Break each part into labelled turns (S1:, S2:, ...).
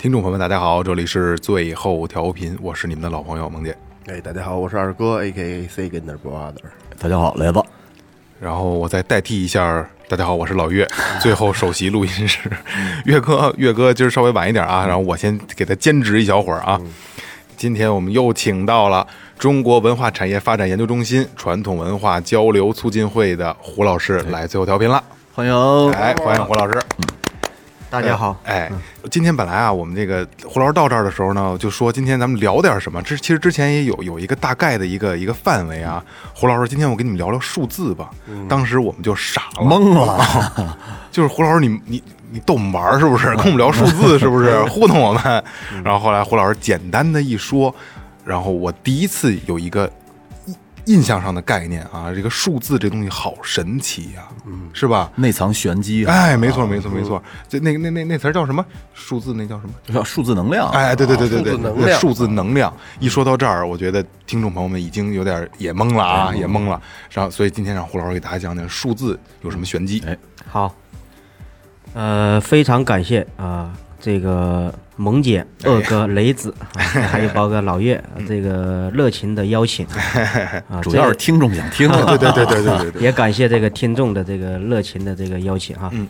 S1: 听众朋友们，大家好，这里是最后调频，我是你们的老朋友萌姐。
S2: 哎，大家好，我是二哥，A K A Second Brother。
S3: 大家好，雷子。
S1: 然后我再代替一下，大家好，我是老岳。最后首席录音师，岳哥，岳哥今儿稍微晚一点啊，然后我先给他兼职一小会儿啊。今天我们又请到了中国文化产业发展研究中心传统文化交流促进会的胡老师来最后调频了，
S3: 欢迎。
S1: 哎欢迎胡老师。
S4: 大家好，
S1: 哎，今天本来啊，我们这个胡老师到这儿的时候呢，就说今天咱们聊点什么。之其实之前也有有一个大概的一个一个范围啊。胡老师，今天我跟你们聊聊数字吧。当时我们就傻了，
S3: 懵了。
S1: 就是胡老师，你你你逗我们玩儿是不是？跟我们聊数字是不是？糊弄我们？然后后来胡老师简单的一说，然后我第一次有一个印印象上的概念啊，这个数字这东西好神奇呀，嗯是吧？
S3: 内藏玄机啊！
S1: 哎，没错，没错，没错。就那个那那那词儿叫什么？数字那叫什么？
S3: 叫数字能量。
S1: 哎，对对对对对，
S2: 数字能量
S1: 数字能量。一说到这儿，我觉得听众朋友们已经有点也懵了啊，也懵了。然后，所以今天让胡老师给大家讲讲数字有什么玄机。
S3: 哎，
S4: 好，呃，非常感谢啊、这个萌姐、二哥、雷子，啊 还有包括老岳这个热情的邀请啊，
S3: 主要是听众想听。
S1: 对对对对对对对，
S4: 也感谢这个听众的这个热情的这个邀请哈。
S1: 嗯。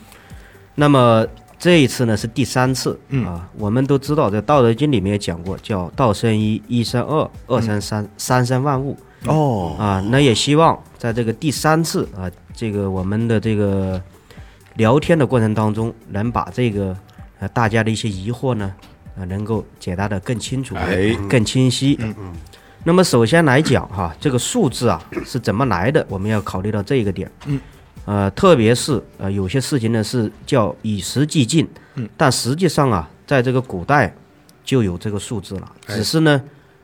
S4: 那么这一次呢是第三次
S1: 嗯
S4: 啊，我们都知道在《道德经》里面也讲过，叫“道生一，一生二，二生三，三生万物”。
S3: 哦，
S4: 啊，那也希望在这个第三次啊，这个我们的这个聊天的过程当中，能把这个呃大家的一些疑惑呢，啊，能够解答的更清楚、
S1: 哎
S4: 更清晰。嗯嗯。那么首先来讲哈，这个数字啊是怎么来的，我们要考虑到这一个点。
S1: 嗯。
S4: 呃，特别是呃有些事情呢是叫以时计进，
S1: 嗯，
S4: 但实际上啊，在这个古代就有这个数字了，
S1: 哎
S4: 只是呢。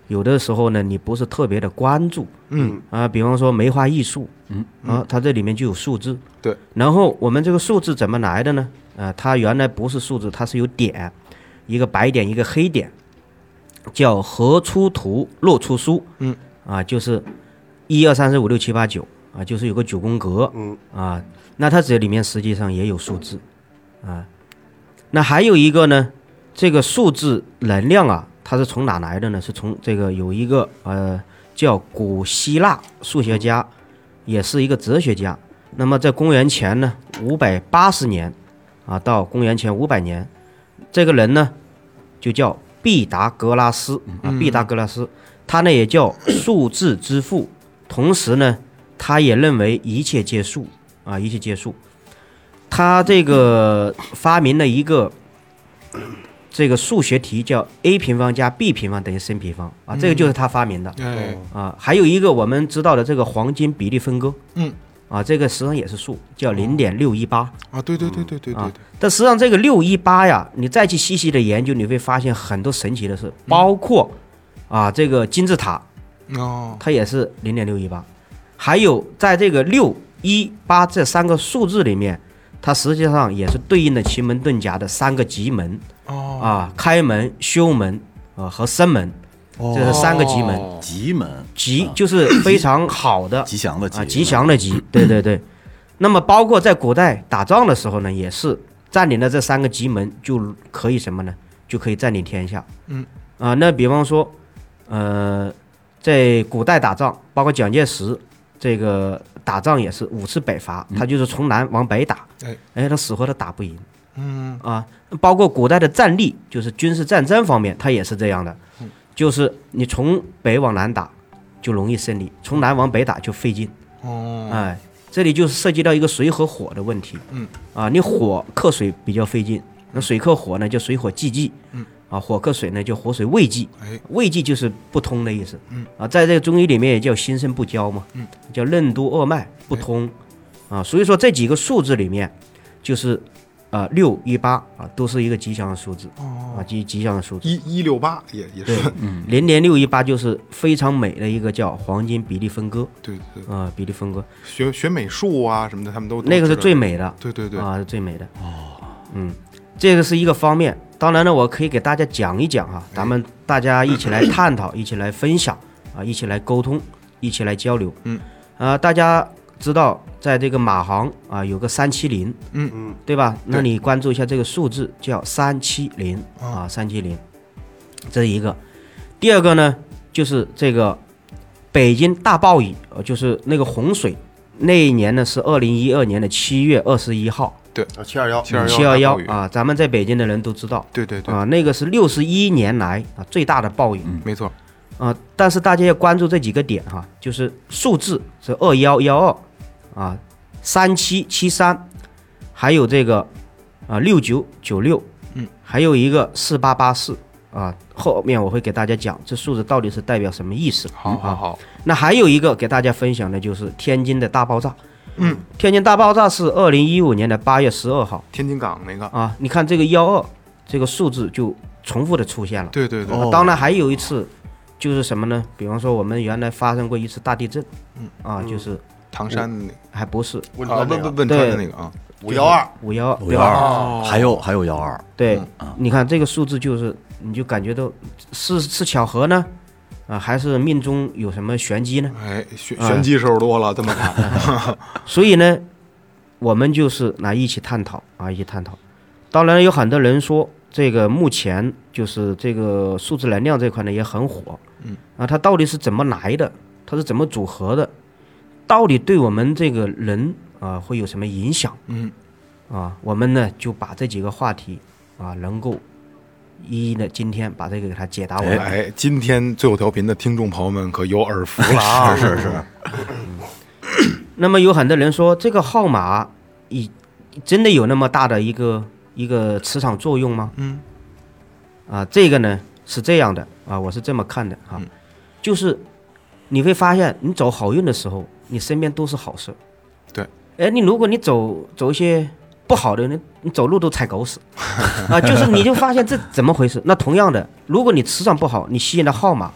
S4: 有的时候呢，你不是特别的关注，
S1: 嗯
S4: 啊，比方说梅花易数，嗯啊，它这里面就有数字。
S1: 对。
S4: 然后我们这个数字怎么来的呢？啊，它原来不是数字，它是有点，一个白点，一个黑点，叫合出图，落出书。
S1: 嗯。
S4: 啊，就是一二三四五六七八九啊，就是有个九宫格。
S2: 嗯。
S4: 啊，那它这里面实际上也有数字，啊，那还有一个呢，这个数字能量啊，它是从哪来的呢？是从这个有一个呃叫古希腊数学家，也是一个哲学家。那么在公元前呢五百八十年啊到公元前五百年，这个人呢就叫毕达哥拉斯啊，毕达哥拉斯，他呢也叫数字之父，同时呢他也认为一切皆数啊，一切皆数。他这个发明了一个这个数学题叫 a 平方加 b 平方等于 c 平方啊，这个就是他发明的
S1: 哎，
S4: 啊。还有一个我们知道的这个黄金比例分割，
S1: 嗯，
S4: 啊，这个实际上也是数，叫零点六一八。
S1: 啊，对对对对对对
S4: 啊
S1: 对，
S4: 但实际上这个六一八呀，你再去细细的研究，你会发现很多神奇的事，包括啊这个金字塔，
S1: 哦，
S4: 它也是零点六一八，还有在这个六一八这三个数字里面，它实际上也是对应的奇门遁甲的三个极门
S1: 哦，
S4: 啊，开门、修门啊和生门，这是三个吉门。
S1: 哦。
S3: 吉门，
S4: 吉就是 非常好的。
S3: 吉祥的吉
S4: 啊，吉祥的吉，对对对。那么包括在古代打仗的时候呢，也是占领了这三个吉门，就可以什么呢？就可以占领天下。
S1: 嗯。
S4: 啊，那比方说，呃，在古代打仗，包括蒋介石这个打仗也是五次北伐，他就是从南往北打，
S1: 哎
S4: 哎，他死活他打不赢。
S1: 嗯。
S4: 啊，包括古代的战力，就是军事战争方面，他也是这样的，就是你从北往南打就容易胜利，从南往北打就费劲。
S1: 哦，
S4: 哎，这里就是涉及到一个水和火的问题。
S1: 嗯，
S4: 啊，你火克水比较费劲，那水克火呢，就水火既济。
S1: 嗯，
S4: 啊，火克水呢，就火水未济。
S1: 哎，
S4: 未济就是不通的意思。
S1: 嗯，
S4: 啊，在这个中医里面也叫心肾不交嘛。
S1: 嗯，
S4: 叫任督二脉不通。啊，所以说这几个数字里面，就是啊六一八啊，都是一个吉祥的数字啊，吉吉祥的数字。
S1: 一一六八也也
S4: 对
S1: 是，，
S4: 零点六一八就是非常美的一个叫黄金比例分割
S1: 对对对，
S4: 啊，比例分割，
S1: 学学美术啊什么的，他们都
S4: 那个是最，美的
S1: 对对对，
S4: 啊，是最美的。哦，嗯，这个是一个方面。当然呢，我可以给大家讲一讲哈，咱们大家一起来探讨，一起来分享啊，一起来沟通，一起来交流。
S1: 嗯，
S4: 啊，大家知道，在这个马航啊有个三七零，
S1: 嗯。
S2: 嗯，
S4: 对吧？那你关注一下这个数字，叫三七零啊，三七零，这是一个。第二个呢，就是这个北京大暴雨，呃，就是那个洪水，那一年呢是二零一二年的七月二十一号，对。
S2: 七二幺，
S1: 七二
S4: 七二幺啊，咱们在北京的人都知道。
S1: 对对对，
S4: 啊，那个是六十一年来啊最大的暴雨。
S1: 没错，
S4: 啊。但是大家要关注这几个点哈，就是数字是二幺幺二啊，三七七三，还有这个啊六九九六，
S1: 嗯，
S4: 还有一个四八八四啊。后面我会给大家讲这数字到底是代表什么意思。啊
S1: 好好好，
S4: 那还有一个给大家分享的就是天津的大爆炸。
S1: 嗯，
S4: 天津大爆炸是二零一五年的八月十二号
S1: 天津港那个，
S4: 啊。你看这个幺二这个数字就重复的出现了。
S1: 对对对，
S2: 哦
S4: 当然还有一次就是什么呢？比方说我们原来发生过一次大地震，
S1: 嗯
S4: 啊，就是
S1: 唐山的那个。
S4: 还不是。
S2: 汶
S1: 汶汶汶川的那个啊，
S2: 五幺二，
S4: 五幺
S5: 五幺二，还有还有幺二，
S4: 对
S5: 嗯，
S4: 你看这个数字就是，你就感觉到是是巧合呢，啊，还是命中有什么玄机呢？
S1: 哎，玄
S4: 哎
S1: 玄机手多了，这么看，
S4: 所以呢，我们就是来一起探讨啊，一起探讨。当然，有很多人说这个目前就是这个数字能量这块呢也很火，
S1: 嗯，
S4: 啊，它到底是怎么来的？它是怎么组合的？到底对我们这个人啊会有什么影响？
S1: 嗯，
S4: 啊，我们呢就把这几个话题啊能够一一的今天把这个给它解答完。
S1: 哎，今天最后调频的听众朋友们可有耳福了啊！
S5: 是是是，
S4: 那么有很多人说这个号码以真的有那么大的一个一个磁场作用吗？
S1: 嗯，
S4: 啊，这个呢是这样的啊，我是这么看的啊，
S1: 嗯
S4: 就是你会发现你走好运的时候，你身边都是好事。
S1: 对，
S4: 哎，你如果你走走一些不好的，你你走路都踩狗屎 啊，就是你就发现这怎么回事？那同样的，如果你磁场不好，你吸引的号码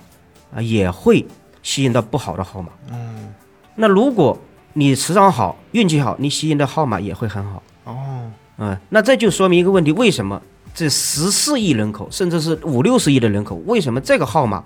S4: 啊也会吸引到不好的号码。
S1: 嗯，
S4: 那如果你磁场好，运气好，你吸引的号码也会很好。
S1: 哦，
S4: 嗯，那这就说明一个问题：为什么这十四亿人口，甚至是五六十亿的人口，为什么这个号码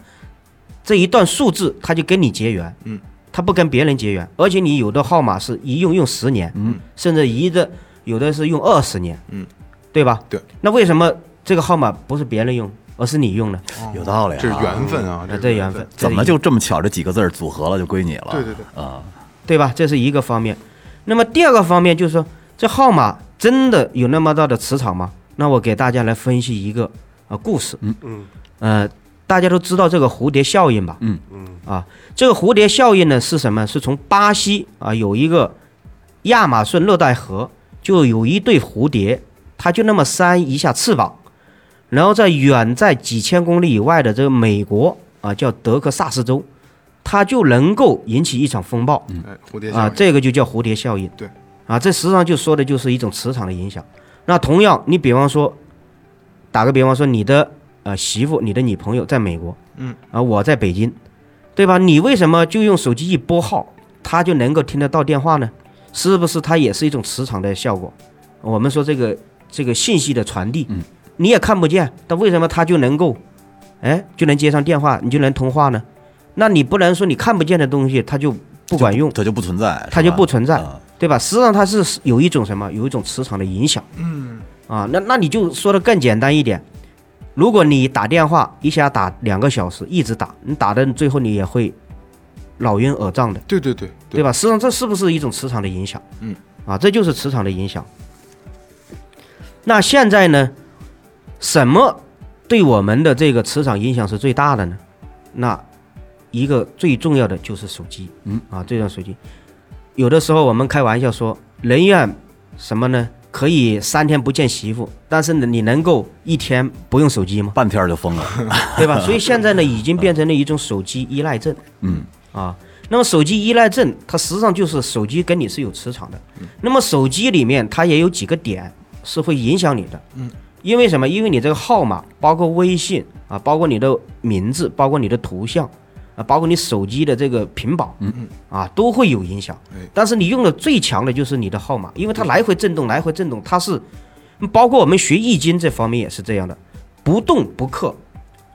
S4: 这一段数字它就跟你结缘？
S1: 嗯，
S4: 它不跟别人结缘，而且你有的号码是一用用十年，
S5: 嗯，
S4: 甚至一的有的是用二十年，
S1: 嗯，
S4: 对吧？
S1: 对。
S4: 那为什么这个号码不是别人用，而是你用呢？
S5: 有道理啊，
S1: 这是缘分啊，
S4: 这缘分，
S5: 怎么就这么巧？这几个字儿组合了就归你了？
S1: 对对对，
S5: 啊，
S4: 对吧？这是一个方面。那么第二个方面就是说，这号码真的有那么大的磁场吗？那我给大家来分析一个啊故事。
S5: 嗯
S2: 嗯
S4: 呃，大家都知道这个蝴蝶效应吧？
S5: 嗯
S2: 嗯
S4: 啊，这个蝴蝶效应呢是什么？是从巴西啊有一个亚马逊热带河，就有一对蝴蝶，它就那么扇一下翅膀，然后在远在几千公里以外的这个美国啊叫德克萨斯州，它就能够引起一场风暴。
S1: 嗯，蝴蝶效
S4: 啊，这个就叫蝴蝶效应。
S1: 对，
S4: 啊，这实际上就说的就是一种磁场的影响。那同样，你比方说，打个比方说，你的呃媳妇、你的女朋友在美国，
S1: 嗯，
S4: 啊，我在北京，对吧？你为什么就用手机一拨号，他就能够听得到电话呢？是不是它也是一种磁场的效果？我们说这个这个信息的传递，
S5: 嗯，
S4: 你也看不见，但为什么它就能够，哎，就能接上电话，你就能通话呢？那你不能说你看不见的东西它就不管用，
S5: 它就不存在，
S4: 它就不存在
S5: 啊
S4: 对吧？实际上它是有一种什么，有一种磁场的影响
S1: 嗯，
S4: 啊。那那你就说的更简单一点，如果你打电话一下打两个小时，一直打，你打的最后你也会脑晕耳胀的，
S1: 对对对
S4: 对吧？实际上这是不是一种磁场的影响？
S1: 嗯，
S4: 啊，这就是磁场的影响。那现在呢，什么对我们的这个磁场影响是最大的呢？那一个最重要的就是手机，
S5: 嗯
S4: 啊，这种手机，有的时候我们开玩笑说，人愿什么呢？可以三天不见媳妇，但是呢，你能够一天不用手机吗？
S5: 半天儿就疯了。
S4: 对吧？所以现在呢，已经变成了一种手机依赖症。
S5: 嗯
S4: 啊。那么手机依赖症，它实际上就是手机跟你是有磁场的。那么手机里面它也有几个点是会影响你的。
S1: 嗯，
S4: 因为什么？因为你这个号码，包括微信啊，包括你的名字，包括你的图像啊，包括你手机的这个屏保，嗯嗯，啊，都会有影响
S1: 哎。
S4: 但是你用的最强的就是你的号码，因为它来回震动，来回震动，它是包括我们学易经这方面也是这样的，不动不克，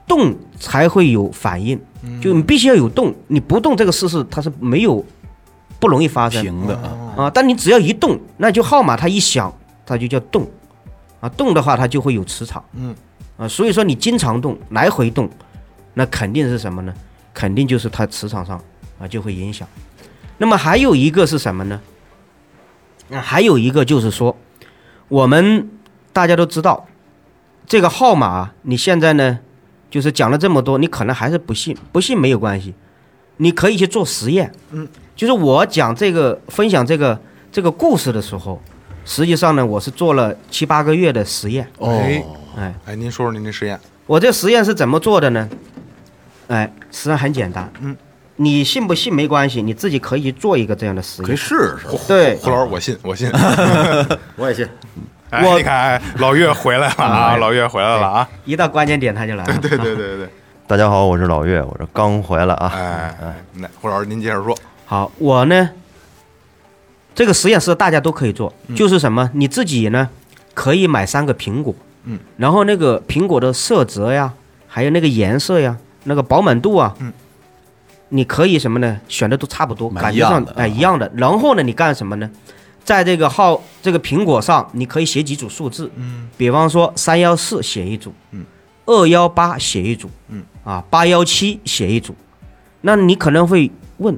S4: 动才会有反应，就你必须要有动，你不动这个事是它是没有不容易发生。
S3: 平的啊，
S4: 啊，但你只要一动，那就号码它一响，它就叫动，啊，动的话它就会有磁场，
S1: 嗯，
S4: 啊，所以说你经常动，来回动，那肯定是什么呢？肯定就是它磁场上啊就会影响。那么还有一个是什么呢？那还有一个就是说，我们大家都知道，这个号码啊你现在呢，就是讲了这么多，你可能还是不信，不信没有关系，你可以去做实验，嗯，就是我讲这个分享这个这个故事的时候，实际上呢，我是做了七八个月的实验，
S1: 哎
S4: 哎，
S1: 哎，您说说您的实验，
S4: 我这实验是怎么做的呢？哎，实际上很简单，嗯，你信不信没关系，你自己可以做一个这样的实验
S3: 可以，试试。
S4: 对，
S1: 胡老师，我信，我信。
S4: 我也信，
S1: 哎，
S4: 我
S1: 你看，哎老岳回来了啊，老岳回来了啊！
S4: 一到关键点他就来了，
S1: 对对对对，
S5: 大家好，我是老岳，我这刚回来啊。
S1: 哎，那胡老师您接着说。
S4: 好，我呢，这个实验室大家都可以做，就是什么，你自己呢可以买三个苹果，
S1: 嗯，
S4: 然后那个苹果的色泽呀，还有那个颜色呀，那个饱满度啊，
S1: 嗯，
S4: 你可以什么呢？选的都差不多，
S3: 买
S4: 感觉上
S3: 一样的
S4: 哎一样的。然后呢，你干什么呢？在这个号这个苹果上，你可以写几组数字，
S1: 嗯，
S4: 比方说三幺四写一组，
S1: 嗯，
S4: 二幺八写一组，
S1: 嗯，
S4: 啊八幺七写一组，那你可能会问，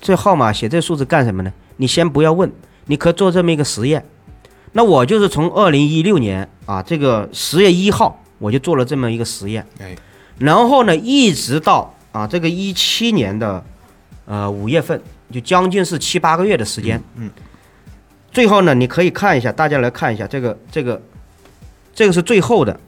S4: 这号码写这数字干什么呢？你先不要问，你可以做这么一个实验。那我就是从二零一六年啊，这个十月一号我就做了这么一个实验，
S1: 哎，
S4: 然后呢，一直到啊这个一七年的呃五月份，就将近是七八个月的时间。
S1: 嗯嗯。
S4: 最后呢，你可以看一下，大家来看一下这个这个这个是最后的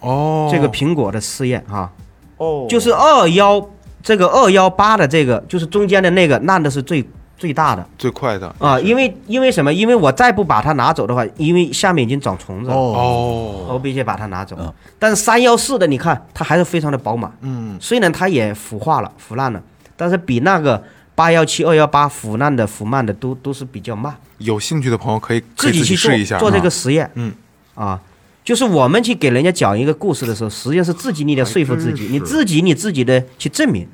S1: 哦，
S4: 这个苹果的试验啊、
S1: 哦，
S4: 就是二幺这个二幺八的这个，就是中间的那个烂的是最最大的。
S1: 最快的。
S4: 啊，因为因为什么？因为我再不把它拿走的话，因为下面已经长虫子了，
S1: 哦，
S4: 我必须把它拿走。
S3: 嗯。
S4: 但是三幺四的，你看它还是非常的饱满，
S1: 嗯，
S4: 虽然它也腐化了、腐烂了，但是比那个八幺七、二幺八腐烂的、腐慢的都都是比较慢。
S1: 有兴趣的朋友可以可以
S4: 自己去做
S1: 试一下，
S4: 做这
S1: 啊
S4: 个实验，
S1: 嗯。
S4: 啊，就是我们去给人家讲一个故事的时候，实际上是自己你得说服自己，你自己你自己的去证明，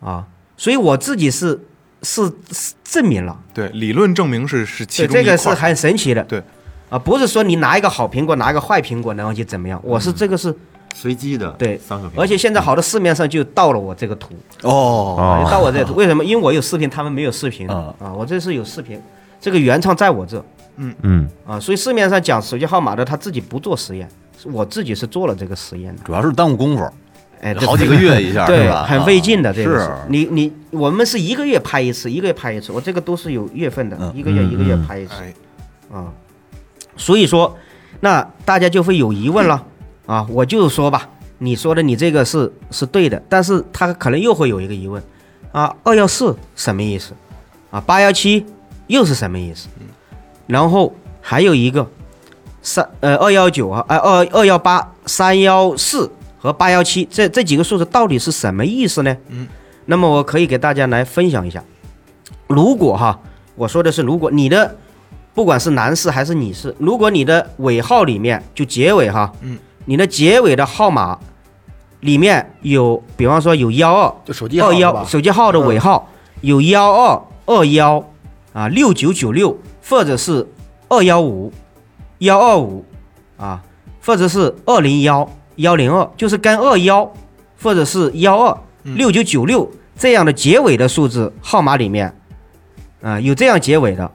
S4: 啊，所以我自己是是是证明了，
S1: 对理论证明是是其
S4: 对这个是很神奇的，
S1: 对。
S4: 啊，不是说你拿一个好苹果，拿一个坏苹果，然后就怎么样，我是这个是
S3: 随机的，
S4: 对
S3: 三个，
S4: 而且现在好多市面上就到了我这个图，
S3: 哦，
S4: 啊，就到我这个图，为什么？因为我有视频，他们没有视频
S3: 啊
S4: 啊，我这是有视频，这个原创在我这。
S5: 嗯。
S4: 嗯，啊，所以市面上讲手机号码的，他自己不做实验，是我自己是做了这个实验的。
S3: 主要是耽误功夫，
S4: 哎，
S3: 好几个月一下，
S4: 对，
S3: 吧？
S4: 很费劲的。这个
S3: 是
S4: 你你我们是一个月拍一次，一个月拍一次，我这个都是有月份的，
S3: 嗯
S4: 一个月一个月拍一次
S1: 哎，
S4: 啊。所以说，那大家就会有疑问了啊，我就说吧，你说的你这个是是对的，但是他可能又会有一个疑问啊，二幺四什么意思啊？八幺七又是什么意思？然后还有一个三呃二幺九啊，呃二二幺八三幺四和八幺七这这几个数字到底是什么意思呢？
S1: 嗯，
S4: 那么我可以给大家来分享一下。如果哈，我说的是如果你的不管是男士还是女士，如果你的尾号里面就结尾哈，
S1: 嗯，
S4: 你的结尾的号码里面有，比方说有幺二
S3: 就手机号
S4: 二幺手机号的尾号有幺二二幺啊六九九六，或者是二幺五幺二五啊，或者是二零幺幺零二，就是跟二幺或者是幺二六九九六这样的结尾的数字号码里面啊有这样结尾的，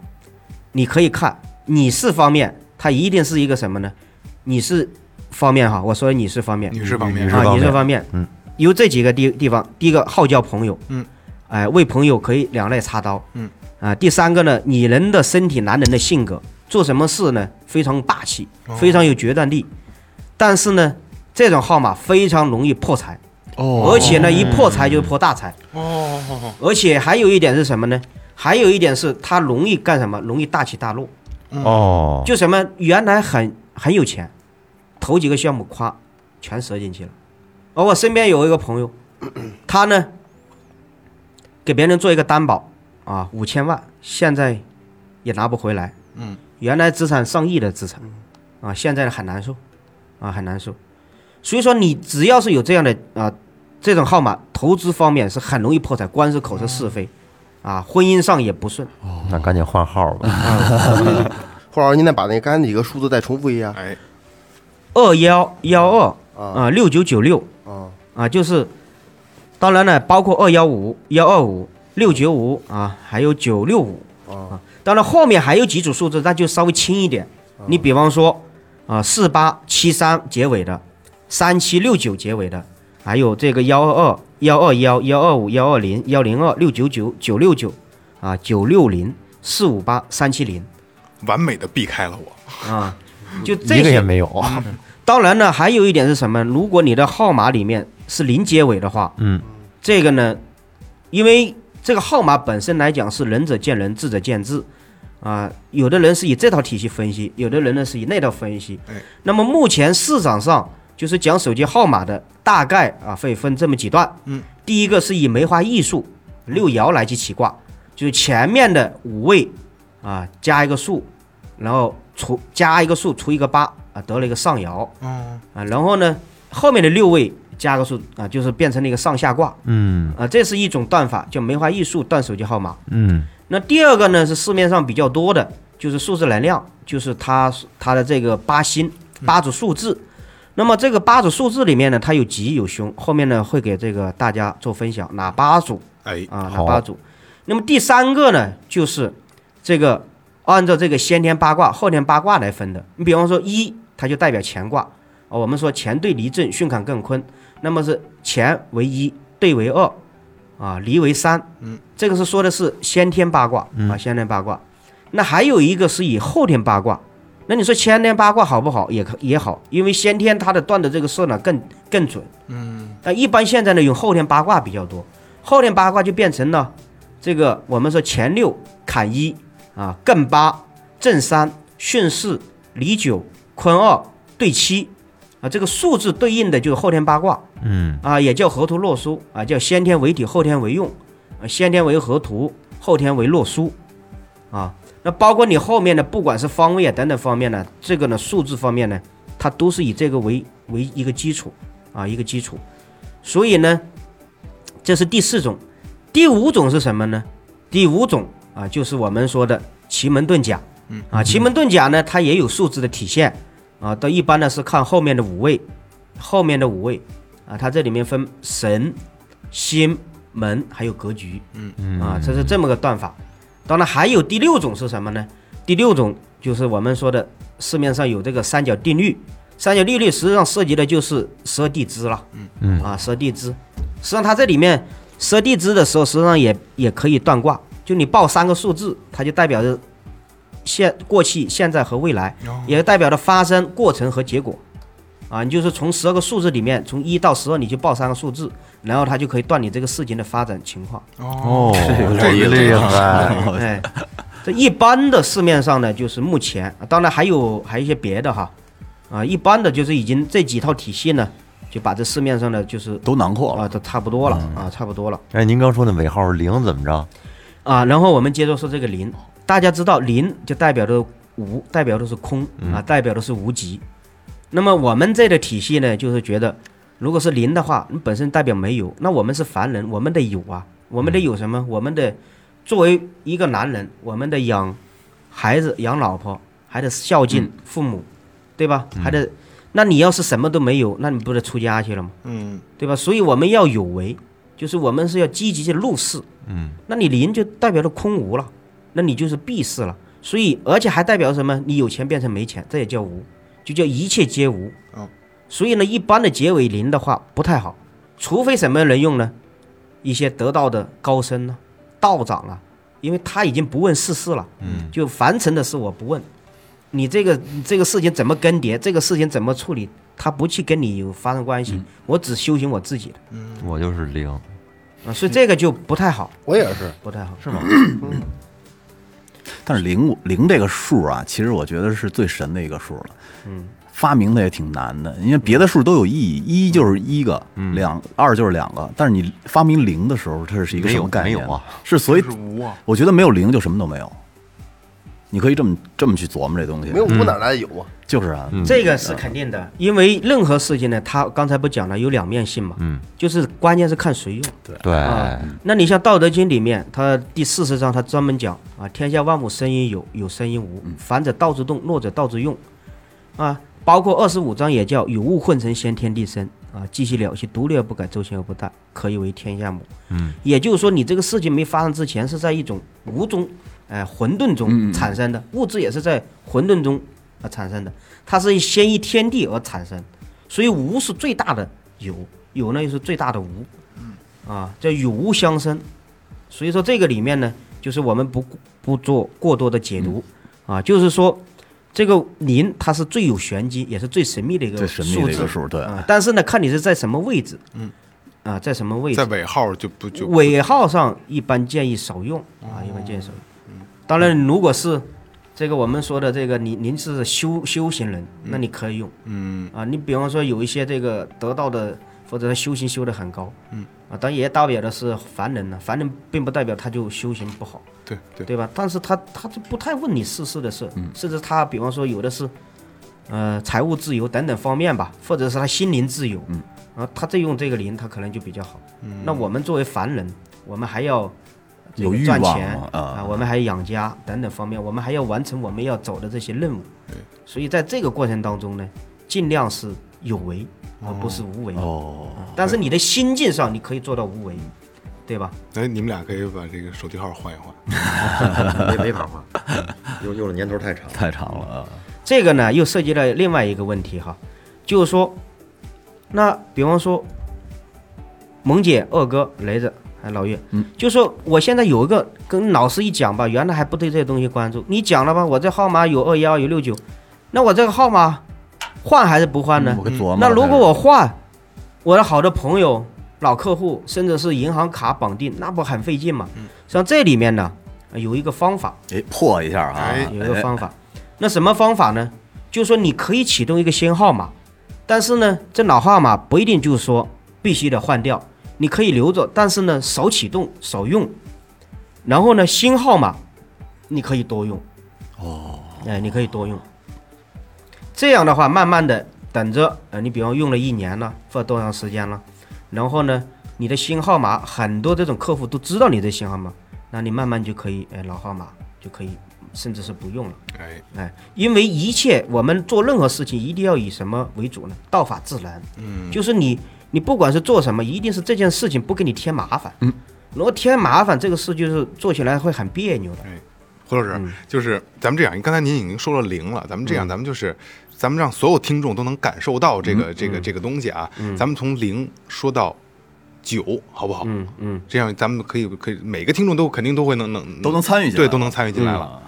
S4: 你可以看你是方面，它一定是一个什么呢？你是方面哈，我说你是方面，
S1: 女士方面。
S4: 啊，
S5: 女士方面。嗯，
S4: 有这几个地地方，第一个好交朋友，
S1: 嗯，
S4: 哎、为朋友可以两肋插刀，
S1: 嗯，
S4: 啊，第三个呢，女人的身体，男人的性格，做什么事呢？非常霸气，
S1: 哦。
S4: 非常有决断力，但是呢，这种号码非常容易破财，
S3: 哦
S4: 而且呢，一破财就破大财，
S1: 哦，
S4: 而且还有一点是什么呢？还有一点是它容易干什么？容易大起大落，
S5: 哦，
S4: 就什么原来很很有钱，投几个项目夸全折进去了。而我身边有一个朋友，他呢给别人做一个担保啊，五千万，现在也拿不回来。
S1: 嗯，
S4: 原来资产上亿的资产啊，现在很难受啊，很难受。所以说，你只要是有这样的啊这种号码，投资方面是很容易破产，官司口舌是非啊，婚姻上也不顺。
S5: 哦那赶紧换号吧。
S2: 霍老师，您再把那刚才几个数字再重复一下。
S1: 哎，
S4: 二幺幺二
S2: 啊
S4: 啊，六九九六
S2: 啊
S4: 啊，就是，当然呢，包括二幺五、幺二五、六九五啊，还有九六五啊。当然后面还有几组数字，那就稍微轻一点。你比方说啊，四八七三结尾的，三七六九结尾的，还有这个幺二二、幺二幺、幺二五、幺二零、幺零二、六九九、九六九啊，九六零、四五八、三七零
S1: 完美的避开了我。
S4: 啊，就这
S5: 一个也。没有。
S4: 当然呢，还有一点是什么？如果你的号码里面是零结尾的话，
S5: 嗯，
S4: 这个呢，因为这个号码本身来讲是仁者见仁，智者见智，啊，有的人是以这套体系分析，有的人呢是以那套分析。
S1: 哎
S4: 那么目前市场上就是讲手机号码的，大概啊会分这么几段。
S1: 嗯，
S4: 第一个是以梅花易数六爻来去起卦，就是前面的五位啊加一个数，然后除加一个数除一个八啊，得了一个上爻。
S1: 嗯，
S4: 啊，然后呢，后面的六位加个数啊，就是变成了一个上下卦
S5: 嗯
S4: 啊，这是一种断法，叫梅花易数断手机号码。
S5: 嗯
S4: 那第二个呢是市面上比较多的，就是数字能量，就是它它的这个八星八组数字。那么这个八组数字里面呢，它有吉有凶，后面呢会给这个大家做分享，哪八组
S1: 哎，
S4: 啊，哪八组。那么第三个呢，就是这个按照这个先天八卦、后天八卦来分的。你比方说一，它就代表乾卦啊，我们说乾对离震，巽坎艮坤，那么是乾为一，兑为二，啊，离为三。
S1: 嗯，
S4: 这个是说的是先天八卦啊，先天八卦。那还有一个是以后天八卦。那你说先天八卦好不好？也可也好，因为先天它的断的这个色呢更更准。
S1: 嗯，
S4: 但一般现在呢用后天八卦比较多，后天八卦就变成了这个我们说乾六坎一啊，艮八震三巽四离九坤二兑七啊，这个数字对应的就是后天八卦
S5: 嗯
S4: 啊，也叫河图洛书啊，叫先天为体，后天为用，啊，先天为河图，后天为洛书啊。那包括你后面的不管是方位啊等等方面呢，这个呢数字方面呢，它都是以这个为为一个基础啊，一个基础。所以呢，这是第四种。第五种是什么呢？第五种啊，就是我们说的奇门遁甲。
S1: 嗯
S4: 啊，奇门遁甲呢，它也有数字的体现啊。都一般呢是看后面的五位，后面的五位啊，它这里面分神、心、门还有格局。
S5: 嗯
S4: 啊，这是这么个断法。当然还有第六种是什么呢？第六种就是我们说的市面上有这个三角定律。三角定律实际上涉及的就是舍地支了。
S5: 嗯
S4: 嗯啊，舍地支，实际上它这里面舍地支的时候，实际上也也可以断卦。就你报三个数字，它就代表着现、过去、现在和未来，
S1: 哦
S4: 也代表着发生过程和结果。啊，你就是从十二个数字里面，从一到十二，你就报三个数字，然后它就可以断你这个事情的发展情况。
S5: 哦，
S1: 这个
S5: 厉害。
S4: 哎，这一般的市面上呢，就是目前，当然还有还有一些别的哈，啊，一般的就是已经这几套体系呢，就把这市面上的就是
S3: 都囊括
S4: 啊，
S3: 了。
S4: 都差不多了啊，差不多了
S5: 哎，您刚说那尾号是零怎么着？
S4: 啊。然后我们接着说这个零，大家知道零就代表着无，代表的是空啊，代表的是无极。那么我们这个体系呢，就是觉得，如果是零的话，你本身代表没有，那我们是凡人，我们得有啊，我们得有什么？我们得作为一个男人，我们得养孩子、养老婆，还得孝敬父母，对吧？还得，那你要是什么都没有，那你不得出家去了吗？
S1: 嗯，
S4: 对吧？所以我们要有为，就是我们是要积极去入世。
S5: 嗯，
S4: 那你零就代表着空无了，那你就是闭世了。所以，而且还代表什么？你有钱变成没钱，这也叫无，就叫一切皆无。
S1: 哦，
S4: 所以呢，一般的结尾零的话不太好，除非什么人用呢？一些得道的高僧呢、道长啊，因为他已经不问世事了，
S5: 嗯，
S4: 就凡尘的事我不问，你这个这个事情怎么更迭，这个事情怎么处理，他不去跟你有发生关系，我只修行我自己的嗯
S5: 我就是零。
S4: 啊，所以这个就不太好，
S2: 我也是，
S4: 不太好。
S5: 是吗？
S3: 但是零零这个数啊，其实我觉得是最神的一个数了。
S4: 嗯，
S6: 发明的也挺难的，因为别的数都有意义，一就是一个，两二就是两个，但是你发明零的时候，它是一个什么概念？
S5: 没有啊，
S6: 是所以我觉得没有零就什么都没有。你可以这么这么去琢磨这东西，
S2: 没有无哪来有啊？
S6: 就是啊，
S4: 这个是肯定的，因为任何事情呢，它刚才不讲了有两面性嘛，嗯，就是关键是看谁用。
S5: 对，
S4: 啊，那你像《道德经》里面，它第四十章，它专门讲啊，天下万物生于有，有生于无，凡者道之动，弱者道之用，啊，包括二十五章也叫有物混成，先天地生。啊，寂兮了兮独立而不改，周行而不殆，可以为天下母。嗯，也就是说，你这个事情没发生之前，是在一种无中，哎、混沌中产生的，物质也是在混沌中啊产生的，它是先依天地而产生，所以无是最大的有，有呢又是最大的无。啊，叫有无相生。所以说这个里面呢，就是我们不不做过多的解读啊，就是说这个零它是最有玄机，也是最神秘的一个
S6: 最神秘
S4: 数字
S6: 的一个数，对，
S4: 啊。但是呢，看你是在什么位置，嗯，啊，在什么位置
S1: 在，尾号就不就
S4: 尾号上一般建议少用啊，一般建议少用。当然，如果是这个我们说的这个，您您是修修行人，那你可以用，
S1: 嗯。
S4: 啊，你比方说有一些这个得道的，或者他修行修得很高，嗯，啊，当然也代表的是凡人呢，凡人并不代表他就修行不好，
S1: 对对。
S4: 对吧？但是他他就不太问你世事的事，甚至他比方说有的是，呃，财务自由等等方面吧，或者是他心灵自由，嗯，啊，他再用这个灵，他可能就比较好。嗯。那我们作为凡人，我们还要这个
S6: 有欲望
S4: 赚钱
S6: 啊
S4: 我们还要养家等等方面，我们还要完成我们要走的这些任务。所以在这个过程当中呢，尽量是有为，而不是无为。
S6: 哦，
S4: 但是你的心境上，你可以做到无为，对吧？
S1: 哎，你们俩可以把这个手机号换一换。
S7: 没没法换，用用的年头太长。
S6: 太长了啊，
S4: 这个呢，又涉及了另外一个问题哈，就是说，那比方说，萌姐、二哥、雷子还有老岳，嗯，就说我现在有一个跟老师一讲吧，原来还不对这些东西关注，你讲了吧，我这号码有二幺有六九，那我这个号码换还是不换呢？
S6: 我琢磨。
S4: 那如果我换，我的好的朋友、老客户，甚至是银行卡绑定，那不很费劲吗？像这里面呢，呃有一个方法，
S6: 哎破一下啊
S1: 哎，
S4: 有一个方法。那什么方法呢？就是说你可以启动一个新号码，但是呢，这老号码不一定就是说必须得换掉，你可以留着，但是呢，少启动，少用。然后呢，新号码你可以多用。哦，哎，你可以多用。这样的话，慢慢的等着，呃，你比方用了一年了，或者多长时间了，然后呢，你的新号码很多这种客户都知道你的新号码，那你慢慢就可以，哎，老号码就可以，甚至是不用了。
S1: 哎，
S4: 哎，因为一切我们做任何事情一定要以什么为主呢？道法自然。嗯，就是你你不管是做什么，一定是这件事情不给你添麻烦。嗯，如果添麻烦，这个事就是做起来会很别扭的。
S1: 胡老师，就是咱们这样，刚才您已经说了零了，咱们这样，咱们就是，咱们让所有听众都能感受到这个、这个这个东西啊，咱们从零说到九，好不好？
S4: 嗯嗯，
S1: 这样咱们可以可以每个听众都肯定都会能能
S6: 都能参与进来
S1: 对，都能参与进来了。
S6: 啊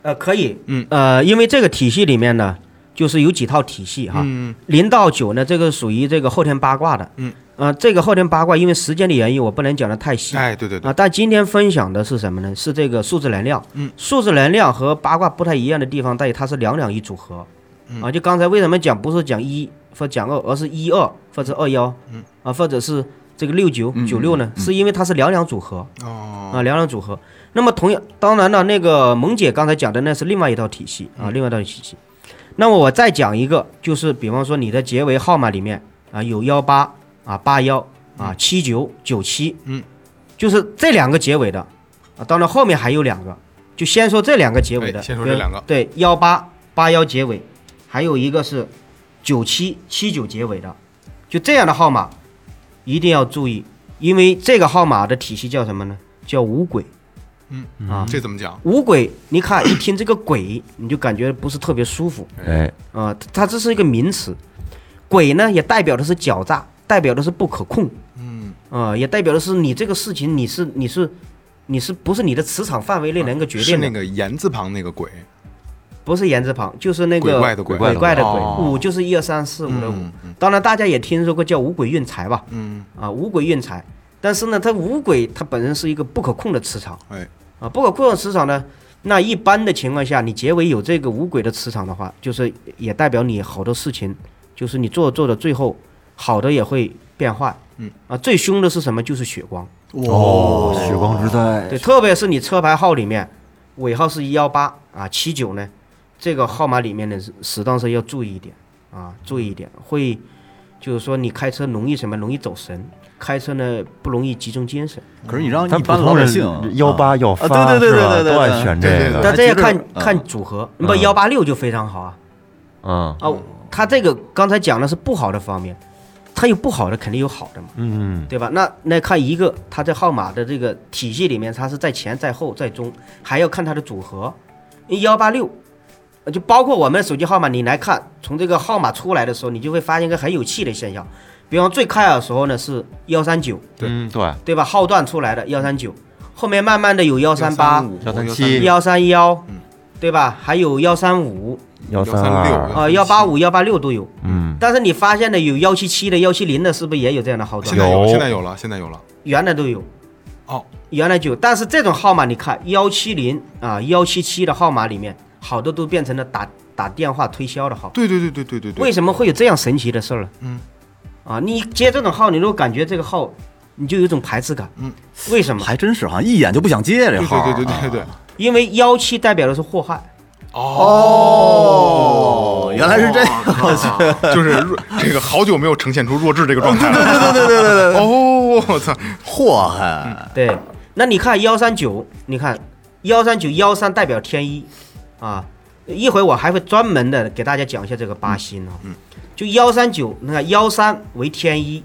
S4: 呃，可以。
S1: 嗯，
S4: 呃，因为这个体系里面呢，就是有几套体系哈。
S1: 嗯
S4: 零到九呢，这个属于这个后天八卦的。
S1: 嗯。
S4: 呃，这个后天八卦，因为时间的原因，我不能讲的太细。
S1: 哎，对对对
S4: 啊，，但今天分享的是什么呢？是这个数字能量。
S1: 嗯，
S4: 数字能量和八卦不太一样的地方在于它是两两一组合。
S1: 嗯
S4: 啊，就刚才为什么讲不是讲一或讲二，而是一二或者二幺，嗯，啊，或者是这个六九九六呢？是因为它是两两组合。
S1: 哦，
S4: 啊，两两组合。那么同样，当然了，那个萌姐刚才讲的那是另外一套体系啊，另外一套体系。那么我再讲一个，就是比方说你的结尾号码里面啊有幺八啊八幺啊七九九七，
S1: 嗯，
S4: 就是这两个结尾的啊，当然后面还有两个，就先说这两个结尾的，
S1: 哎先说这两个。
S4: 对，幺八八幺结尾，还有一个是九七七九结尾的，就这样的号码一定要注意，因为这个号码的体系叫什么呢？叫五鬼。啊
S1: 这怎么讲？
S4: 五鬼，你看一听这个鬼，你就感觉不是特别舒服
S5: 哎，
S4: 啊、它这是一个名词，鬼呢也代表的是狡诈，代表的是不可控，
S1: 嗯，
S4: 啊、也代表的是你这个事情你是你是你是不是你的磁场范围内能够决定是？
S1: 那个言字旁那个鬼，
S4: 不是言字旁，就是那个
S1: 鬼怪的鬼
S4: 鬼怪的鬼。
S1: 哦
S4: 五就是一二三四五的五
S1: 嗯嗯。
S4: 当然，大家也听说过叫五鬼运财吧？
S1: 嗯，
S4: 啊，五鬼运财。但是呢，它五轨它本身是一个不可控的磁场
S1: 哎，
S4: 啊，不可控的磁场呢，那一般的情况下，你结尾有这个五轨的磁场的话，就是也代表你好多事情，就是你做做的，最后好的也会变坏。嗯啊，最凶的是什么？就是血光。
S5: 哦，血光之灾，
S4: 对，特别是你车牌号里面尾号是一幺八啊七九呢，这个号码里面呢，是适当是要注意一点啊，注意一点，会就是说你开车容易什么？容易走神，开车呢不容易集中精神。
S6: 可是你让一般老百姓
S8: 幺八幺
S6: 啊
S8: 发
S6: 对对对对对对
S8: 都爱选这个，
S4: 但这要看看组合，不
S8: 嗯
S4: 幺八六就非常好啊
S8: 嗯
S4: 啊，他这个刚才讲的是不好的方面，它有不好的，肯定有好的嘛。
S8: 嗯，
S4: 对吧？那那看一个，它在号码的这个体系里面，它是在前、在后、在中，还要看它的组合。幺八六，就包括我们手机号码，你来看，从这个号码出来的时候，你就会发现一个很有趣的现象。比方最开始的时候呢是幺三九，
S8: 对对，
S4: 对吧？号段出来的幺三九，后面慢慢的有幺三八、
S8: 137
S4: 幺三幺，对吧？还有幺三五
S8: 幺三
S1: 136
S8: 二，
S4: 啊，幺八五、幺八六都有。
S8: 嗯，
S4: 但是你发现的，有幺七七的、幺七零的，是不是也有这样的号段
S1: 现？在有，
S8: 有
S1: 现在有了，现在有了。
S4: 原来都有。
S1: 哦，
S4: 原来就有，但是这种号码你看幺七零啊幺七七的号码里面，好多都变成了打打电话推销的号。
S1: 对对对对对对对。
S4: 为什么会有这样神奇的事儿呢？嗯，啊，你接这种号，你如果感觉这个号，你就有一种排斥感。嗯，为什么？
S6: 还真是，好像一眼就不想接这
S1: 对
S6: 号。
S1: 对对对对对。
S4: 因为幺七代表的是祸害。
S6: 哦，原来是这样。
S1: 就是弱这个好久没有呈现出弱智这个状态了。对对对对对对。哦，我操！
S6: 祸害，
S4: 对，那你看幺三九，你看幺三九幺三代表天一啊，一会我还会专门的给大家讲一下这个八星啊。嗯，就幺三九，你看幺三为天一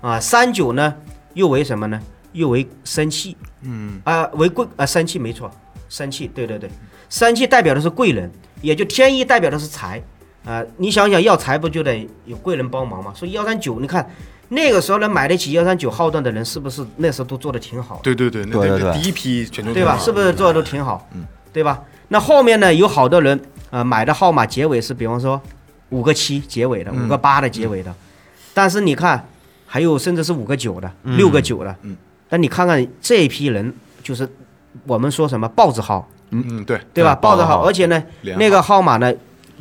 S4: 啊，三九呢又为什么呢？又为生气。嗯啊，为贵啊，生气没错，生气，对对对，生气代表的是贵人，也就天一代表的是财啊。你想想要财不就得有贵人帮忙吗？所以幺三九，你看那个时候能买得起幺三九号段的人，是不是那时候都做的挺好的？
S1: 对对对，那
S6: 对对对
S1: 第一批全都
S4: 对吧？是不是做的都挺好？嗯，对吧？那后面呢，有好多人啊、呃买的号码结尾是，比方说五个七结尾的，五个八的结尾的，但是你看，还有甚至是五个九的、六个九的，嗯，但你看看这一批人，就是我们说什么豹子号，
S1: 嗯嗯对
S4: 对吧？豹子号，而且呢，那个号码呢，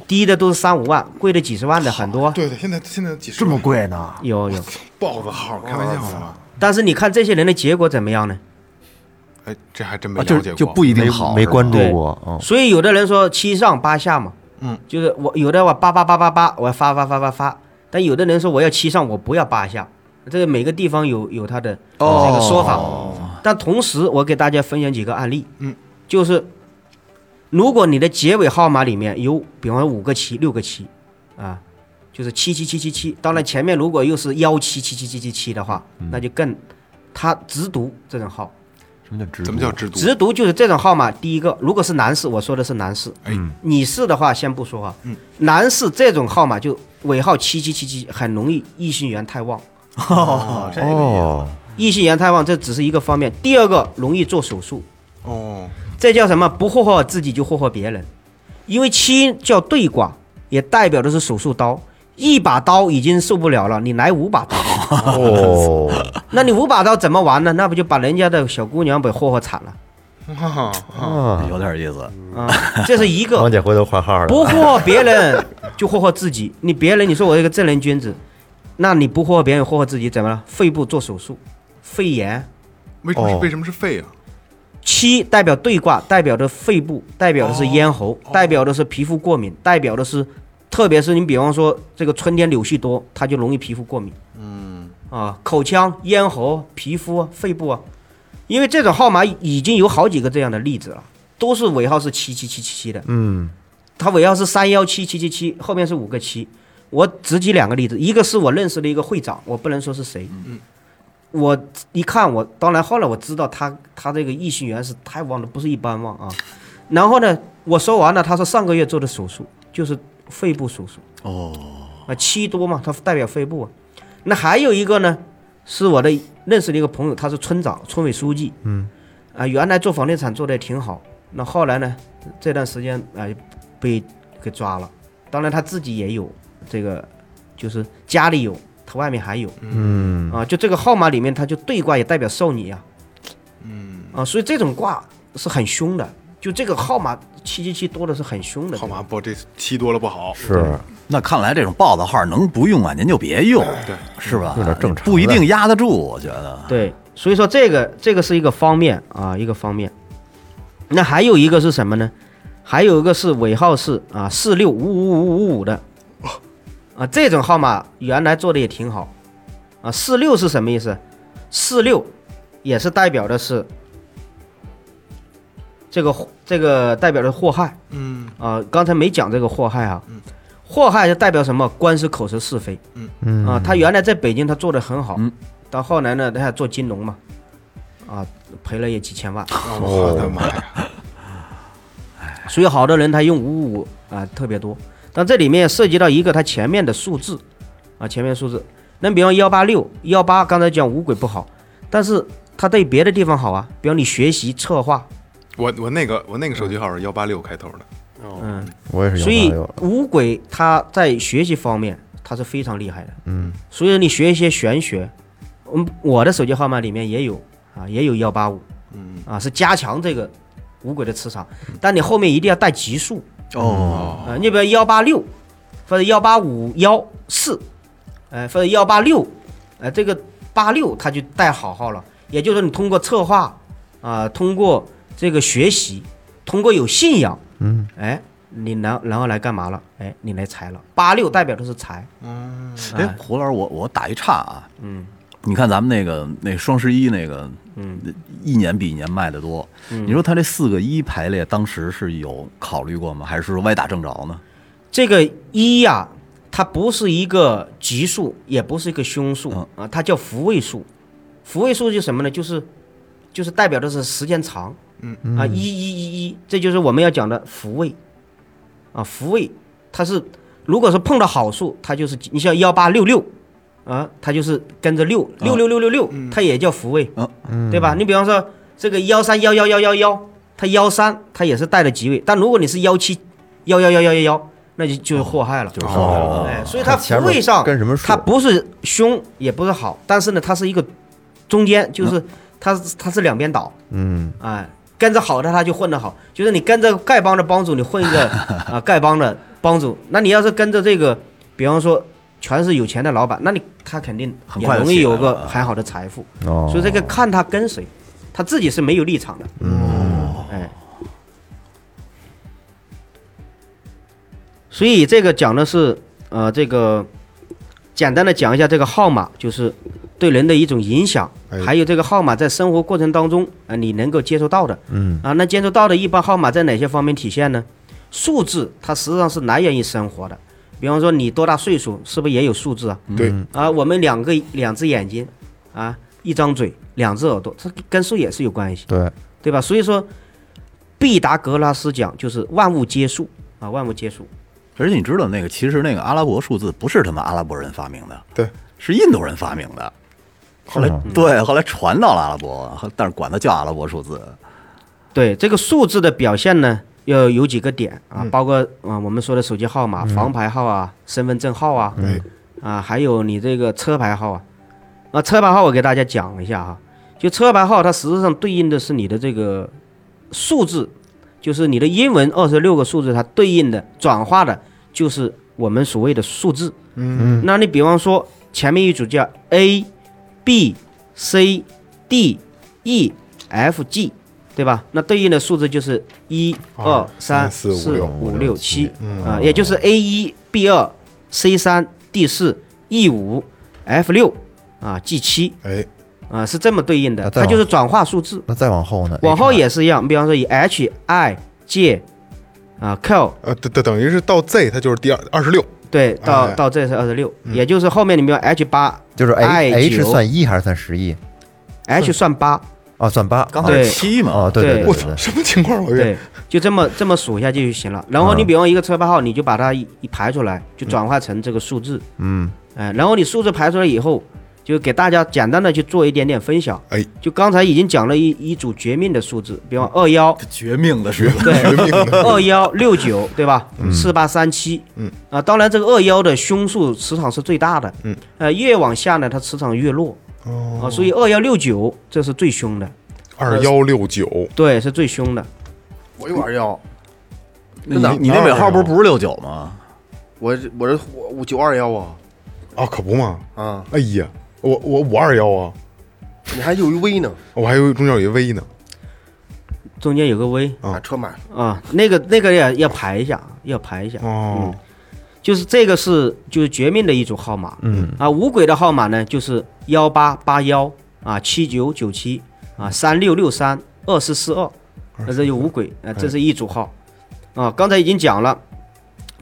S4: 低的都是三五万，贵的几十万的很多，
S1: 对对，现在现在几十
S8: 这么贵呢？
S4: 有有。
S1: 豹子号，开玩笑吗？
S4: 但是你看这些人的结果怎么样呢？
S1: 哎，这还真没了解过。
S6: 就不一定
S8: 没
S6: 好，
S8: 没关注过，嗯，
S4: 所以有的人说七上八下嘛，
S1: 嗯，
S4: 就是我有的我八八八八八，我要发发发发发，但有的人说我要七上，我不要八下，这个每个地方有有他的这个说法。但同时，我给大家分享几个案例，
S1: 嗯，
S4: 就是如果你的结尾号码里面有，比方说五个七、六个七，啊，就是七七七七七，当然前面如果又是幺七七七七七七的话，那就更，他只读这种号。
S8: 什么叫直？
S1: 怎么叫制度？
S4: 直读就是这种号码，第一个，如果是男士，我说的是男士，
S1: 哎，
S4: 女士的话先不说啊，男士这种号码就尾号七七七七，很容易异性缘太旺，
S8: 哦，
S4: 异性缘太旺这只是一个方面，第二个容易做手术，
S1: 哦，
S4: 这叫什么？不霍霍自己就霍霍别人，因为七叫对卦，也代表的是手术刀，一把刀已经受不了了，你来五把刀，
S8: 哦，
S4: 那你五把刀怎么玩呢？那不就把人家的小姑娘给霍霍惨了
S1: 哈
S8: 啊，
S6: 有点意思。
S4: 啊？这是一个
S8: 王姐回头换号了，
S4: 不霍别人就霍霍自己。你别人你说我一个正人君子，那你不霍霍别人，霍霍自己怎么了？肺部做手术，肺炎。
S8: 哦
S1: 为什么是为什么是肺啊？
S4: 七代表对卦，代表的肺部，代表的是咽喉，代表的是皮肤过敏，代表的是，特别是你比方说这个春天柳絮多，它就容易皮肤过敏。嗯啊，口腔、咽喉、皮肤啊、肺部啊，因为这种号码已经有好几个这样的例子了，都是尾号是七七七七七的。
S8: 嗯，
S4: 它尾号是三幺七七七七，后面是五个七。我只举两个例子，一个是我认识的一个会长，我不能说是谁。嗯，我一看我，当然后来我知道他他这个异性缘是太旺了，不是一般旺啊。然后呢，我说完了，他说上个月做的手术就是肺部手术。哦，啊七多嘛，它代表肺部啊。那还有一个呢，是我的认识的一个朋友，他是村长、村委书记。嗯，啊，原来做房地产做的也挺好，那后来呢，这段时间啊、被给抓了。当然他自己也有这个，就是家里有，他外面还有。嗯啊，就这个号码里面，他就对卦也代表少女呀。嗯啊，所以这种卦是很凶的就这个号码七七七多的是很凶的。
S1: 号码不，这七多了不好。
S8: 是
S6: 那看来这种豹子号能不用啊，您就别用，
S1: 对，
S6: 是吧？
S8: 有点正常
S6: 不一定压得住，我觉得。
S4: 对，所以说这个这个是一个方面啊，一个方面。那还有一个是什么呢？还有一个是尾号是啊四六五五五五五的，啊这种号码原来做的也挺好，啊四六是什么意思？四六也是代表的是这个这个代表的祸害
S1: 嗯
S4: 啊，刚才没讲这个祸害啊，祸害就代表什么？官司口舌是非，
S8: 嗯。
S4: 啊，他原来在北京他做的很好，
S6: 嗯。
S4: 到后来呢，他还做金融嘛，啊，赔了也几千万，
S1: 我的妈呀！
S4: 所以好多人他用五五五啊特别多，但这里面涉及到一个他前面的数字啊，前面数字，那比方幺八六幺八，刚才讲五鬼不好，但是他对别的地方好啊，比方你学习策划，
S1: 我我那个我那个手机号是幺八六开头的，
S4: 嗯，
S8: 我也是
S4: 所以五鬼他在学习方面他是非常厉害的，
S8: 嗯，
S4: 所以你学一些玄学，嗯，我的手机号码里面也有啊，也有幺八五，
S1: 嗯。
S4: 啊，是加强这个五鬼的磁场，但你后面一定要带级数
S6: 哦，
S4: 啊，你比如幺八六或者幺八五幺四，呃，或者幺八六，呃，这个八六它就带好号了，也就是说你通过策划啊，通过这个学习，通过有信仰，
S8: 嗯，
S4: 哎，你然然后来干嘛了？哎，你来财了。八六代表的是财，嗯
S6: 哎，胡老师，我我打一岔啊，
S4: 嗯
S6: 你看咱们那个那双十一那个，
S4: 嗯，
S6: 一年比一年卖的多。你说他这四个一排列，当时是有考虑过吗？还是说歪打正着呢？
S4: 这个一呀、它不是一个吉数，也不是一个凶数、
S6: 嗯
S4: 啊，它叫福位数。福位数就是什么呢？就是就是代表的是时间长，
S1: 嗯。
S4: 啊，一一一一，这就是我们要讲的福位啊，福位它是如果是碰到好数，它就是你像幺八六六啊，它就是跟着六六六六六六，它也叫福位，
S6: 嗯
S4: 对吧？你比方说这个幺三幺幺幺幺幺，它幺三它也是带了吉位，但如果你是幺七幺幺幺幺幺幺，那就就是祸害了，
S6: 就是祸
S8: 害了
S4: 哎，所以它福位上
S8: 跟什么数？
S4: 它不是凶也不是好，但是呢，它是一个中间，就是它它是两边倒，
S8: 嗯。
S4: 哎，跟着好的他就混得好，就是你跟着丐帮的帮主，你混一个 啊丐帮的帮主，那你要是跟着这个，比方说全是有钱的老板，那你他肯定
S6: 很快
S4: 容易有个很好的财富，
S8: 哦，
S4: 所以这个看他跟谁，他自己是没有立场的，
S8: 嗯。
S4: 哎。所以这个讲的是，呃，这个简单的讲一下这个号码，就是对人的一种影响，
S1: 哎
S4: 还有这个号码在生活过程当中啊、你能够接受到的，
S8: 嗯
S4: 啊，那接触到的一般号码在哪些方面体现呢？数字它实际上是来源于生活的，比方说你多大岁数，是不是也有数字啊？
S1: 对，
S4: 啊，我们两个两只眼睛，啊，一张嘴，两只耳朵，它跟数也是有关系，
S8: 对，
S4: 对吧？所以说，毕达哥拉斯讲就是万物皆数啊，万物皆数。
S6: 而且你知道那个，其实那个阿拉伯数字不是他们阿拉伯人发明的，
S1: 对，
S6: 是印度人发明的。后来对，后来传到了阿拉伯，但是管它叫阿拉伯数字。
S4: 对这个数字的表现呢，要有几个点啊，包括啊、我们说的手机号码、房牌号啊、身份证号啊，
S1: 对，
S4: 啊，还有你这个车牌号啊，啊，车牌号我给大家讲一下哈，就车牌号它实际上对应的是你的这个数字，就是你的英文二十六个数字，它对应的转化的就是我们所谓的数字。
S1: 嗯，
S4: 那你比方说前面一组叫 A、B、C、D、E、F、G，对吧？那对应的数字就是一
S1: 二
S4: 二三
S1: 三四
S4: 四
S1: 五六
S4: 七
S1: 嗯
S4: 啊，也就是 A 一、B 二、C 三、D 四、E 五、F 六啊、G 七
S1: 哎，
S4: 啊，是这么对应的，它就是转化数字。
S8: 那再往后呢？
S4: 往后也是一样，比方说以 H、I、J 啊、Q
S1: 呃，等等等于是到 Z 它就是第二二十六，
S4: 对，到
S1: 哎
S4: 到这是二十六，也就是后面你比如 H 八
S8: 就是
S4: I
S8: H H 算一还是算十一
S4: ？H 算八，
S8: 哦，算八。
S6: 刚才
S4: 对
S6: 是七嘛，
S8: 哦，对
S4: 对
S1: 我操，
S8: 对对对，
S1: 什么情况？老岳，
S4: 对，就这么这么数下去就行了。然后你
S8: 嗯
S4: 比方一个车牌号，你就把它一一排出来，就转化成这个数字，
S8: 嗯
S4: 哎，然后你数字排出来以后，就给大家简单的去做一点点分享。
S1: 哎，
S4: 就刚才已经讲了一一组绝命的数字，比方二幺
S6: 绝命的是
S4: 对。
S1: 绝命的，
S4: 二幺六九，对吧？四八三七，
S1: 嗯。
S4: 啊，当然这个二幺的凶数磁场是最大的，
S1: 嗯，
S4: 呃，越往下呢，它磁场越弱，
S1: 哦。
S4: 啊，所以二幺六九这是最凶的，
S1: 二幺六九，
S4: 对，是最凶的。
S2: 我有二幺，
S6: 那你你那尾号不是不是六九吗？
S2: 我这我这我我九二幺啊。
S1: 啊，可不嘛！
S2: 啊！
S1: 哎呀，我我五二幺啊，
S2: 你还有一 V 呢，
S1: 我还有中间有一 V 呢。
S4: 中间有个 V
S1: 啊
S2: 把车买了。
S4: 啊，那个那个要要排一下，要排一下。
S1: 哦，
S4: 就是这个是就是绝命的一组号码。嗯啊，五鬼的号码呢就是幺八八幺啊，七九九七啊，三六六三二四四二，那这就五鬼啊，这是一组号啊。刚才已经讲了，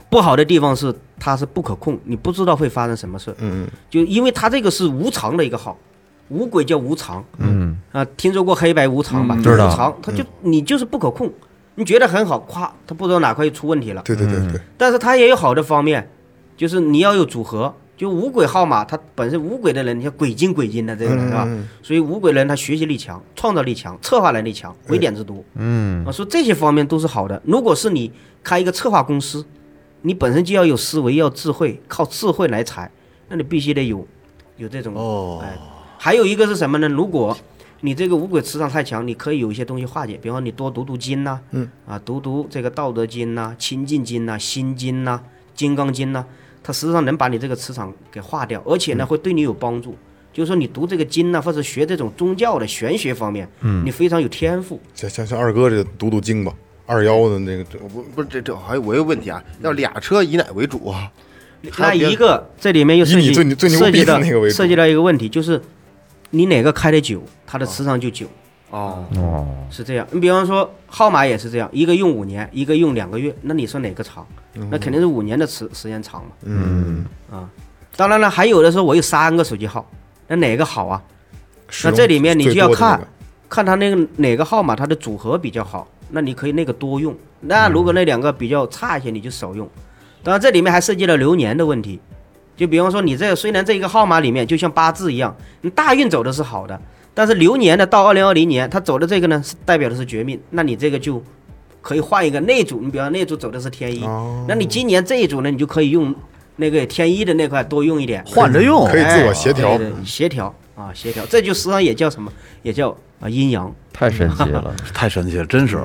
S4: 不好的地方是它是不可控，你不知道会发生什么事。
S1: 嗯嗯，
S4: 就因为它这个是无常的一个号，无鬼叫无常
S8: 嗯，
S4: 啊，听说过黑白无常吧？
S6: 嗯
S4: 就
S8: 知道
S4: 无常，它就你就是不可控，你觉得很好，咵，它不知道哪块又出问题了。
S1: 对对对对，
S4: 但是它也有好的方面，就是你要有组合。就无鬼号码，它本身无鬼的人，你像鬼精鬼精的这个人是吧？
S1: 嗯
S4: 所以无鬼人他学习力强、创造力强、策划能力强、鬼点子多。
S8: 嗯
S4: 啊，说这些方面都是好的。如果是你开一个策划公司，你本身就要有思维，要智慧，靠智慧来财，那你必须得有有这种
S6: 哦
S4: 哎。还有一个是什么呢？如果你这个五鬼磁场太强，你可以有一些东西化解，比方说你多读读经呐、
S1: 嗯
S4: 啊，读读这个《道德经》呐、清净经》呐、心经呐、金刚经呐、它实际上能把你这个磁场给化掉，而且呢会对你有帮助。就是说你读这个经呐，或者学这种宗教的玄学方面，嗯，你非常有天赋。
S1: 像像像二哥这读读经吧，二幺的那个这
S2: 不不是这这还有我有个问题啊，要俩车以哪为主啊？
S4: 那一个这里面又涉及
S1: 以你最最牛逼的
S4: 涉及到
S1: 那个为主
S4: 涉及到一个问题，就是你哪个开的久，它的磁场就久，
S2: 哦，
S8: 哦，
S4: 是这样。你比方说号码也是这样，一个用五年，一个用两个月，那你说哪个长？那肯定是五年的时时间长嘛。
S1: 嗯啊，
S4: 当然了，还有的时候我有三个手机号，那哪个好啊？那这里面你就要看看它那个哪个号码它的组合比较好，那你可以那个多用。那如果那两个比较差一些，你就少用。当然这里面还涉及到流年的问题，就比方说你这个虽然这一个号码里面就像八字一样，你大运走的是好的，但是流年呢到二零二零年它走的这个呢是代表的是绝命，那你这个就可以换一个那组，你比方那组走的是天一，
S1: 哦。
S4: 那你今年这一组呢你就可以用那个天一的那块多用一点，
S6: 换着用。
S1: 可以自我协调。
S4: 哎对对协调啊，协调，这就实际上也叫什么？也叫啊阴阳。
S8: 太神奇了，
S6: 太神奇了，真是。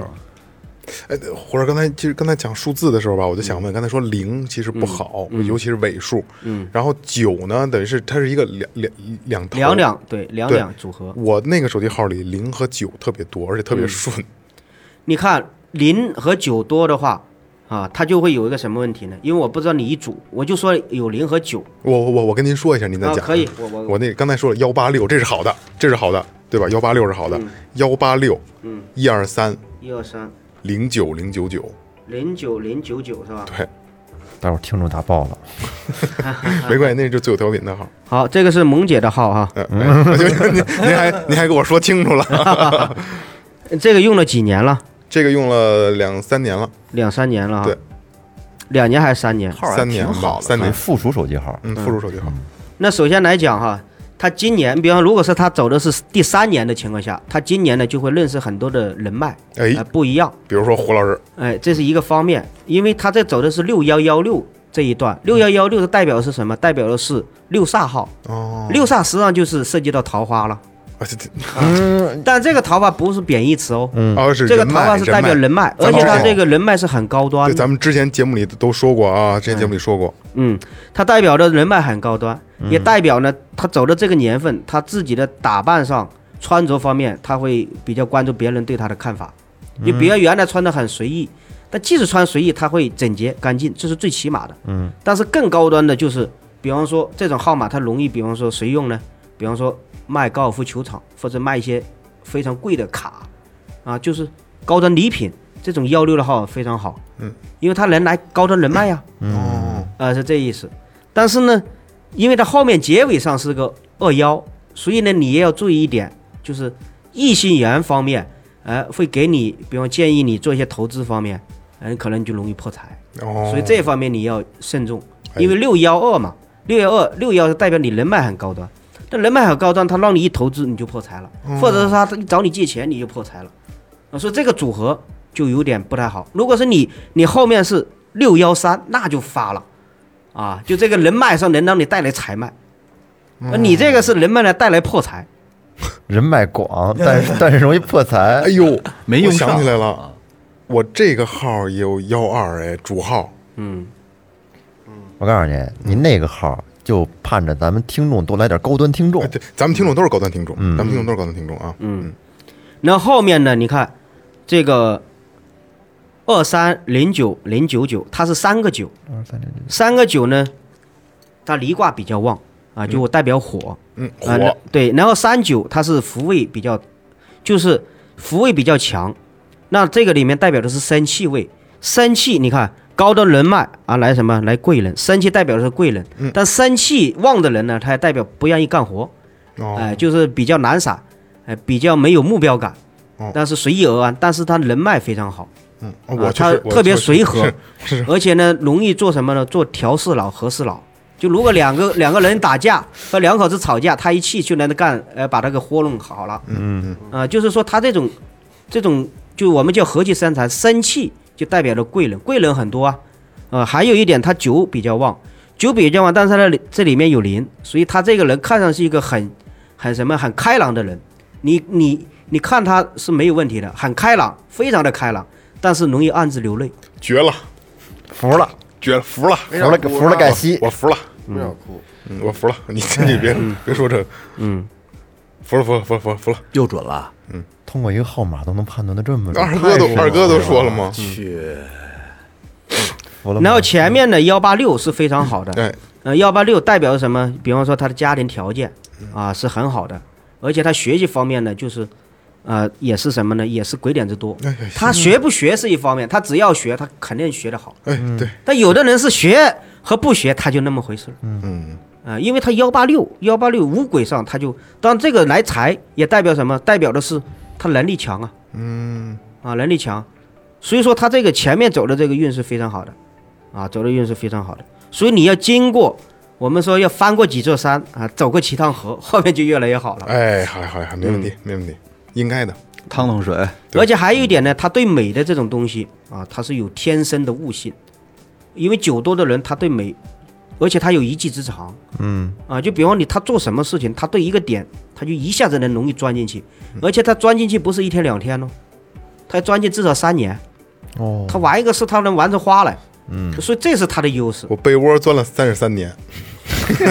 S1: 哎，或者刚才其实刚才讲数字的时候吧，我就想问，刚才说零其实不好，尤其是尾数，
S4: 嗯，
S1: 然后九呢，等于是它是一个两两两头
S4: 两两对两两组合。
S1: 我那个手机号里零和九特别多，而且特别顺。
S4: 你看零和九多的话，啊，它就会有一个什么问题呢？因为我不知道你一组，我就说有零和九
S1: 我我我我跟您说一下，您再
S4: 啊，
S1: 讲。
S4: 可以，我我
S1: 我那刚才说了幺八六，这是好的，这是好的，对吧？幺八六是好的，幺八六，
S4: 嗯，
S1: 一二三
S4: 一二三
S1: 零九零九九，
S4: 零九零九九是吧？
S1: 对，
S8: 待会儿听众打爆了
S1: 没关系，那就最有调频的号。
S4: 好，这个是萌姐的号哈，
S1: 嗯，哎就您您还您还给我说清楚了，
S4: 这个用了几年了？
S1: 这个用了两三年了，
S4: 两三年了哈。
S1: 对，
S4: 两年还是三年？
S6: 号还
S1: 三年吧，
S6: 挺好的，
S1: 三年，
S8: 附属手机号，
S1: 嗯，附属手机号，
S4: 那首先来讲哈，他今年，比方如果是他走的是第三年的情况下，他今年呢就会认识很多的人脉，
S1: 哎。
S4: 呃，不一样。
S1: 比如说胡老师，
S4: 哎，这是一个方面，因为他这走的是六幺幺六这一段，六幺幺六的代表的是什么？代表的是六煞号，
S1: 哦，
S4: 六煞实际上就是涉及到桃花了，
S1: 啊这这
S4: 但这个桃花不是贬义词哦，
S1: 哦是
S4: 这个
S1: 人脉
S4: 桃花是代表人脉，而且他这个人脉是很高端
S1: 对，
S4: 的，
S1: 咱们之前节目里都说过啊，之前节目里说过，
S4: 嗯，他代表着人脉很高端，也代表呢他走的这个年份，他自己的打扮上、穿着方面，他会比较关注别人对他的看法，你比如原来穿的很随意。但即使穿随意，他会整洁干净，这是最起码的。嗯，但是更高端的就是，比方说这种号码，它容易，比方说谁用呢？比方说卖高尔夫球场，或者卖一些非常贵的卡，啊，就是高端礼品，这种幺六的号非常好。
S1: 嗯，
S4: 因为他能来高端人脉呀、
S1: 哦，
S4: 啊，是这意思。但是呢，因为它后面结尾上是个二幺，所以呢，你也要注意一点，就是异性缘方面，呃，会给你，比方建议你做一些投资方面，嗯、可能就容易破财。
S1: 哦，
S4: 所以这方面你要慎重，
S1: 哎
S4: 因为六幺二嘛，六幺二六幺是代表你人脉很高端，但人脉很高端，他让你一投资你就破财了，或者是他他找你借钱你就破财了，啊，所以这个组合就有点不太好。如果是你你后面是六幺三，那就发了，啊，就这个人脉上能让你带来财脉，而你这个是人脉呢带来破财，
S8: 人脉广，但是但是容易破财。
S1: 哎。呦，
S6: 没用上
S1: 想起来了，我这个号也有幺二哎，主号。
S4: 嗯，
S8: 我告诉你，你那个号就盼着咱们听众多来点高端听众
S1: 哎，。对，咱们听众都是高端听众，咱们听众都是高端听众啊。嗯，
S4: 那后面呢？你看这个二三零九零九九，它是三个九，二三零九，三个九呢，它离卦比较旺啊，就代表火。
S1: 嗯，火，
S4: 对，然后三九它是福位比较，就是福位比较强，那这个里面代表的是生气位，生气你看高的人脉啊来什么来贵人，生气代表的是贵人，但生气旺的人呢，他也代表不愿意干活，
S1: 哦
S4: 哎、就是比较懒散，哎、比较没有目标感
S1: 哦，
S4: 但是随遇而安，但是他人脉非常好，
S1: 嗯，
S4: 他特别随和 而且呢容易做什么呢？做调事佬、和事佬。就如果两个 两个人打架和两口子吵架，他一气就能干，呃，把那个活弄好了。嗯嗯。啊、就是说他这种，这种就我们叫和气生财，生气就代表着贵人，贵人很多啊。呃，还有一点，他酒比较旺，酒比较旺，但是他，这里面有灵，所以他这个人看上去一个很很什么很开朗的人。你你你看他是没有问题的，很开朗，非常的开朗，但是容易暗自流泪。
S1: 绝了，
S8: 服了，
S1: 绝了，服了，
S8: 服了，服了盖西。
S1: 我服了，
S2: 不要哭，
S1: 嗯我服了。你你别别说这个，
S4: 嗯，
S1: 服了，服了，服了，服了，服了。
S6: 又准了。
S8: 通过一个号码都能判断的这么准，
S1: 二哥都二哥都说了吗？
S6: 去，
S8: 服了。
S4: 然后前面的幺八六是非常好的，
S1: 对，
S4: 呃，幺八六代表什么？比方说他的家庭条件啊是很好的，而且他学习方面呢，就是，呃，也是什么呢？也是鬼点子多。他学不学是一方面，他只要学，他肯定学得好。
S1: 哎，对，
S4: 但有的人是学和不学，他就那么回事儿。
S1: 嗯，
S4: 啊、因为他幺八六幺八六五鬼上，他就当这个来财也代表什么？代表的是他能力强啊，嗯，啊，能力强，所以说他这个前面走的这个运是非常好的，啊，走的运是非常好的，所以你要经过我们说要翻过几座山啊，走过几趟河，后面就越来越好了。
S1: 哎，好好好，没问题，没问题，应该的。
S6: 趟趟水，
S4: 而且还有一点呢，他对美的这种东西啊，他是有天生的悟性，因为酒多的人他对美，而且他有一技之长，嗯。啊，就比方你他做什么事情，他对一个点，他就一下子能容易钻进去，而且他钻进去不是一天两天哦，他钻进至少三年，
S8: 哦，
S4: 他玩一个事他能玩出花来，嗯，所以这是他的优势，
S1: 我被窝钻了三十三年，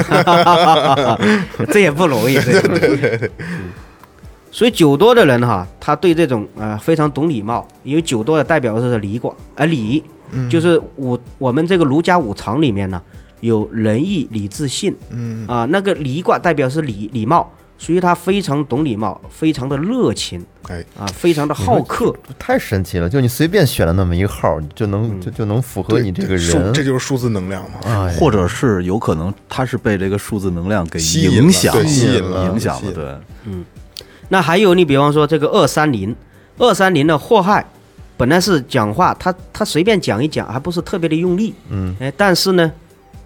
S4: 这也不容易，这也不容易。所以酒多的人哈，他对这种呃非常懂礼貌，因为酒多的代表的是礼卦，而、礼就是五我们这个儒家五常里面呢有仁义礼智信，嗯。啊、那个礼卦代表是礼礼貌，所以他非常懂礼貌，非常的热情。
S1: 哎，
S4: 啊，非常的好客，
S8: 太神奇了！就你随便选了那么一个号，就能就就能符合你这个人。
S1: 这就是数字能量嘛。
S8: 哎，
S6: 或者是有可能他是被这个数字能量给
S1: 吸引了
S6: 影响
S1: 对吸引了
S6: 影响了，对，嗯。
S4: 那还有你比方说这个二三零，二三零的祸害，本来是讲话，他他随便讲一讲，还不是特别的用力，嗯，哎，但是呢，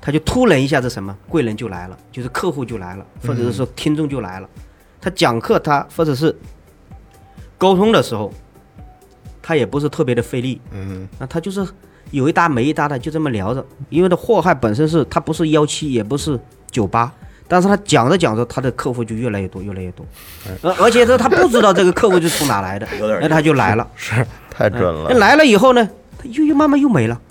S4: 他就突然一下子什么贵人就来了，就是客户就来了，或者是说听众就来了，他讲课他或者是沟通的时候，他也不是特别的费力，
S1: 嗯，
S4: 那他就是有一搭没一搭的就这么聊着，因为他祸害本身是他不是幺七也不是九八，但是他讲着讲着，他的客户就越来越多，越来越多，而而且他他不知道这个客户是从哪来的，那他就来了，是
S8: 太准了。
S4: 那。来了以后呢，他又又慢慢又没了，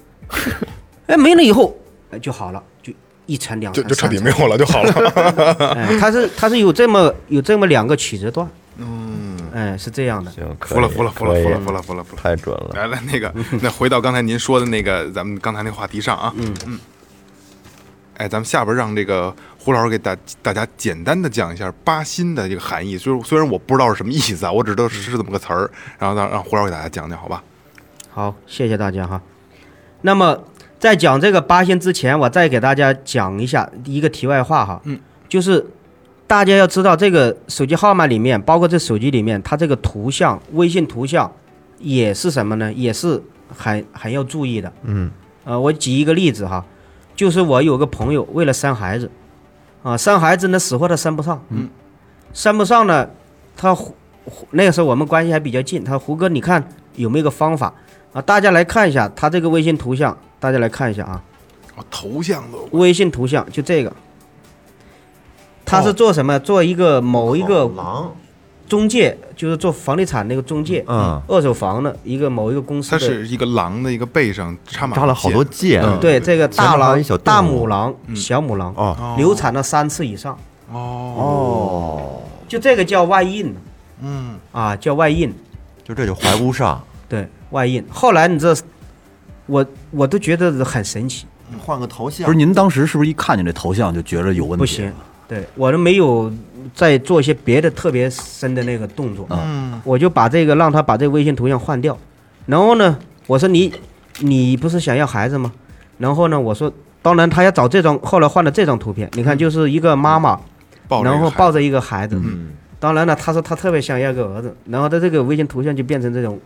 S4: 哎，没了以后哎就好了，就一层两层，
S1: 就就彻底没有了就好了。
S4: 哎，他是它是有这么有这么两个曲折段，嗯，哎，是这样的，
S8: 行，
S1: 服了，服了，服了，服了，服了，服了，服了。
S8: 太准了。
S1: 来来，那个，那回到刚才您说的那个，咱们刚才那话题上啊，嗯嗯。哎，咱们下边让这个胡老师给大大家简单的讲一下八心的这个含义。虽然虽然我不知道是什么意思啊，我只知道是是这么个词儿，然后让让胡老师给大家讲讲，好吧？
S4: 好，谢谢大家哈。那么在讲这个八仙之前，我再给大家讲一下一个题外话哈，嗯，就是大家要知道这个手机号码里面，包括这手机里面，它这个图像，微信图像也是什么呢？也是很很要注意的。
S8: 嗯，
S4: 呃，我举一个例子哈，就是我有个朋友为了生孩子，啊，生孩子呢死活他生不上，嗯，生不上呢，他胡胡那个时候我们关系还比较近，他说胡哥你看有没有个方法啊？大家来看一下他这个微信图像，大家来看一下啊，
S1: 哦，头像都
S4: 微信图像就这个，他是做什么？做一个某一个
S7: 狼，
S4: 中介，就是做房地产那个中介，
S8: 嗯。
S4: 二手房的一个某一个公司
S1: 它
S4: 的，
S1: 是一个狼的一个背上插满
S8: 扎了好多
S1: 箭
S8: 嗯，
S4: 对这个
S8: 前面还有
S4: 大狼
S8: 一小、动
S4: 大母狼、小母狼，
S8: 哦。
S4: 流产了三次以上，
S1: 哦，
S4: 就这个叫外印，
S1: 嗯，
S4: 啊，叫外印，
S8: 就这就怀不上，
S4: 对外印。后来你这，我我都觉得很神奇，
S8: 换个头像
S6: 不是您当时是不是一看见这头像就觉得有问题？
S4: 不行，对我都没有再做一些别的特别深的那个动作，
S1: 嗯，
S4: 我就把这个让他把这个微信头像换掉，然后呢，我说你你不是想要孩子吗？然后呢，我说当然他要找这张，后来换了这张图片，你看就是一个妈妈，
S1: 抱着一个孩子
S4: 然后抱着一个孩子，
S8: 嗯，
S4: 当然了，他说他特别想要个儿子，然后他这个微信头像就变成这种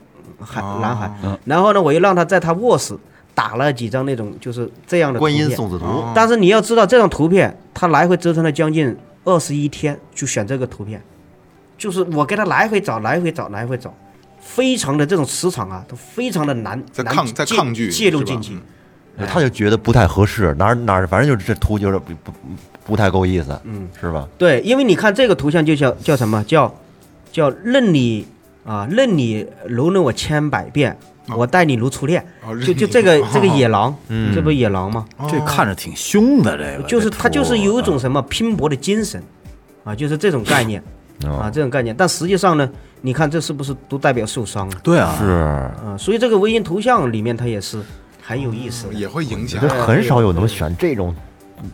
S4: 孩
S1: 哦。
S4: 男孩
S6: 嗯，
S4: 然后呢，我又让他在他卧室打了几张那种就是这样的
S8: 观音送子图，
S1: 哦。
S4: 但是你要知道，这张图片他来回折腾了将近二十一天，就选这个图片，就是我给他来回找，来回找，来回找，非常的这种磁场啊，都非常的难，
S1: 在抗在抗拒
S4: 介入进去。
S1: 嗯。
S8: 他就觉得不太合适，哪儿哪儿，反正就是这图就是不不不太够意思，
S4: 嗯，
S8: 是吧？
S4: 对，因为你看这个图像就叫叫什么？叫叫任你啊，任你蹂躏我千百遍，我待你如初恋。
S1: 哦
S4: 就就这个这个野狼，
S8: 嗯。
S4: 这不野狼吗？
S6: 这看着挺凶的，这个
S4: 就是他就是有一种什么拼搏的精神，啊，就是这种概念啊，
S8: 哦，
S4: 这种概念。但实际上呢，你看这是不是都代表受伤了？
S6: 对啊，
S8: 是，
S4: 啊，所以这个微信头像里面它也是很有意思的。
S1: 也会影响。
S8: 这很少有能选这种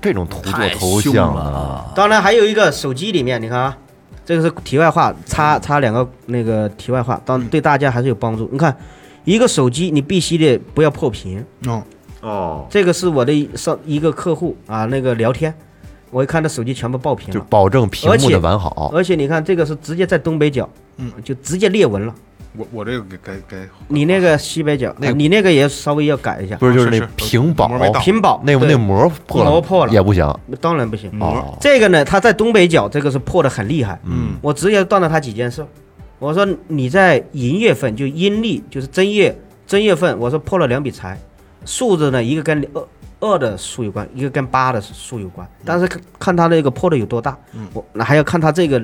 S8: 这种图做头像
S6: 了！
S4: 当然还有一个手机里面，你看啊，这个是题外话，插插两个那个题外话，当对大家还是有帮助。你看，一个手机你必须得不要破屏，
S1: 哦，
S8: 哦，
S4: 这个是我的上一个客户啊，那个聊天，我一看他手机全部爆屏
S8: 就
S4: 了，
S8: 保证屏幕的完好。
S4: 而且你看这个是直接在东北角，
S1: 嗯，
S4: 就直接裂纹了。
S1: 我我这个给给给
S4: 你那个西北角，
S8: 那
S4: 你那个也稍微要改一下，
S8: 不是，就是那屏保，
S4: 屏保
S8: 那那膜破了，
S4: 膜破了
S8: 也不行。
S4: 当然不行。
S8: 哦，
S4: 这个呢，它在东北角这个是破的很厉害。
S1: 嗯
S4: 我直接断了他几件事。我说你在寅月份就阴历就是正月正月份，我说破了两笔财，数字呢一个跟二二的数有关，一个跟八的数有关。但是看看他那个破的有多大，我那还要看他这个，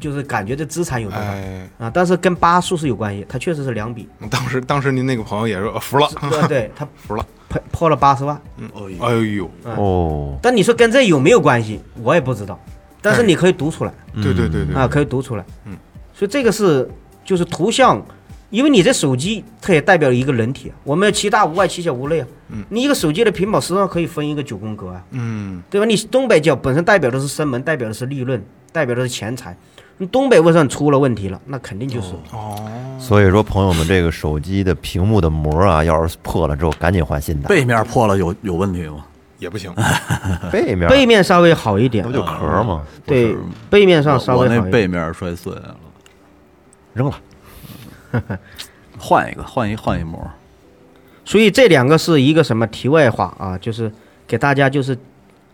S4: 就是感觉这资产有多少。
S1: 哎，
S4: 啊，但是跟八数是有关系，它确实是两笔，
S1: 当时当时您那个朋友也是呃服了，
S4: 对 对，他
S1: 服了，
S4: 破破了八十万。
S1: 哎呦，
S8: 哦，
S4: 但你说跟这有没有关系，我也不知道，但是你可以读出来。
S1: 对对对对。
S4: 啊，可以读出来。
S1: 嗯，
S4: 所以这个是就是图像，因为你这手机它也代表一个人体啊，我们其大无外，其小无内啊。
S1: 嗯，
S4: 你一个手机的屏保实际上可以分一个九宫格啊，
S1: 嗯，
S4: 对吧？你东北角本身代表的是生门，代表的是利润，代表的是钱财。你东北为什么出了问题了？那肯定就是
S1: 哦，
S8: 所以说朋友们，这个手机的屏幕的膜啊，要是破了之后，赶紧换新的。
S6: 背面破了有有问题吗？
S1: 也不行，
S8: 背面
S4: 背面稍微好一点
S8: 不，就壳吗？
S4: 对，背面上稍
S6: 我那
S4: 微好一点。
S6: 背面摔碎了，
S8: 扔了。
S6: 换一个，换一换一膜。
S4: 所以这两个是一个什么题外话啊？就是给大家就是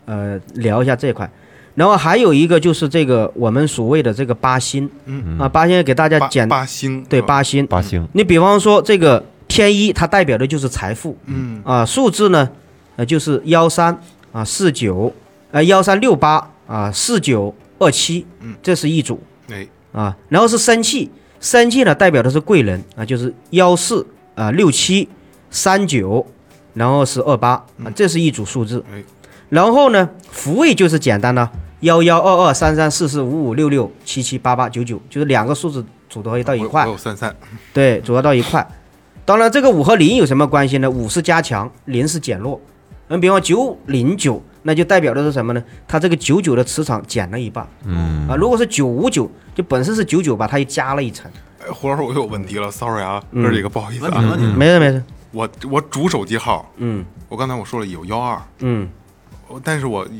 S4: 呃聊一下这块，然后还有一个就是这个我们所谓的这个八星，
S1: 嗯。
S4: 啊，八星给大家
S1: 八
S4: 简
S1: 八星
S4: 对八星，
S8: 八星，
S4: 你比方说这个天一，它代表的就是财富。
S1: 嗯。
S4: 啊，数字呢呃就是幺三啊四九呃幺三六八啊四九二七
S1: 嗯，
S4: 这是一组。
S1: 哎。
S4: 啊，然后是生气，生气呢代表的是贵人啊，就是幺四啊六七三九，然后是二八啊，这是一组数字。
S1: 哎。
S4: 然后呢，福位就是简单的幺幺二二三三四四五五六六七七八八九九，就是两个数字组合到一块
S1: 我，有三三，
S4: 对，组合到一块。当然，这个五和零有什么关系呢？五是加强，零是减弱。嗯，比方九零九，那就代表的是什么呢？它这个九九的磁场减了一半。
S8: 嗯
S4: 啊，如果是九五九，就本身是九九吧，它又加了一层。
S1: 哎，胡老师，我有问题了，sorry 啊，
S4: 嗯
S1: 哥几个不好意思啊，
S4: 没事没事，
S1: 我我主手机号，
S4: 嗯
S1: 我刚才我说了有幺二，
S4: 嗯
S1: 但是我最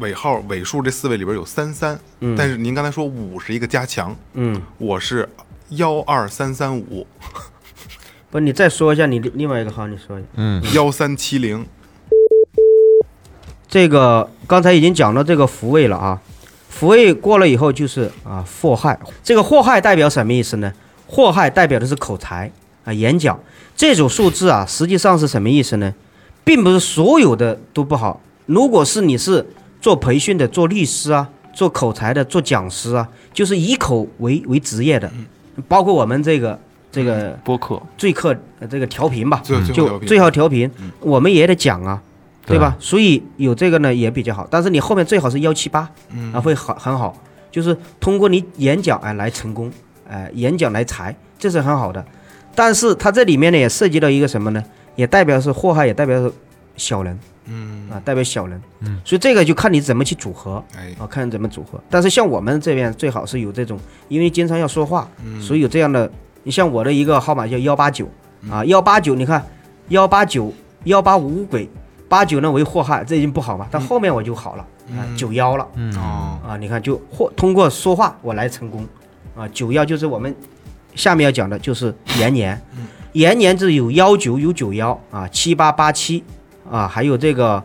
S1: 尾号尾数这四位里边有三三，
S4: 嗯
S1: 但是您刚才说五是一个加强，
S4: 嗯，
S1: 我是幺二三三五
S4: 不，你再说一下你另另外一个号，你说一下。
S8: 嗯，
S1: 幺三七零，
S4: 这个刚才已经讲到这个福位了啊，福位过了以后就是啊祸害。这个祸害代表什么意思呢？祸害代表的是口才啊演讲。这组数字啊，实际上是什么意思呢？并不是所有的都不好。如果是你是做培训的、做律师啊、做口才的、做讲师啊，就是以口为为职业的，包括我们这个这个
S1: 播客。
S4: 最客呃这个调频吧，就最好调频，我们也得讲啊，对。
S8: 对
S4: 吧？所以有这个呢也比较好，但是你后面最好是幺七八，
S1: 嗯。
S4: 啊会好很好，就是通过你演讲哎来成功，哎演讲来财，这是很好的。但是它这里面呢也涉及到一个什么呢？也代表是祸害，也代表是小人，
S1: 嗯。
S4: 啊，代表小人，嗯，所以这个就看你怎么去组合，
S1: 哎。
S4: 啊，看怎么组合。但是像我们这边最好是有这种，因为经常要说话，
S1: 嗯。
S4: 所以有这样的。你像我的一个号码叫幺八九，啊，幺八九，你看幺八九幺八五鬼，八九呢为祸害，这已经不好嘛，但后面我就好了，啊，九幺了，
S1: 哦。
S4: 啊，你看就或通过说话我来成功，啊，九幺就是我们下面要讲的就是延年，延年是有幺九有九幺啊，七八八七啊，还有这个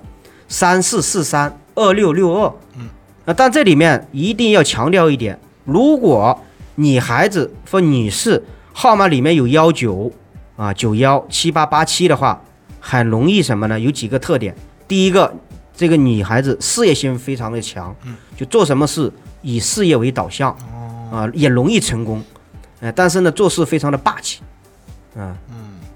S4: 三四四三二六六二，嗯，啊，但这里面一定要强调一点，如果你孩子或女士号码里面有幺九啊九幺七八八七的话，很容易什么呢？有几个特点，第一个，这个女孩子事业心非常的强，就做什么事以事业为导向，啊，也容易成功，呃，但是呢，做事非常的霸气，啊，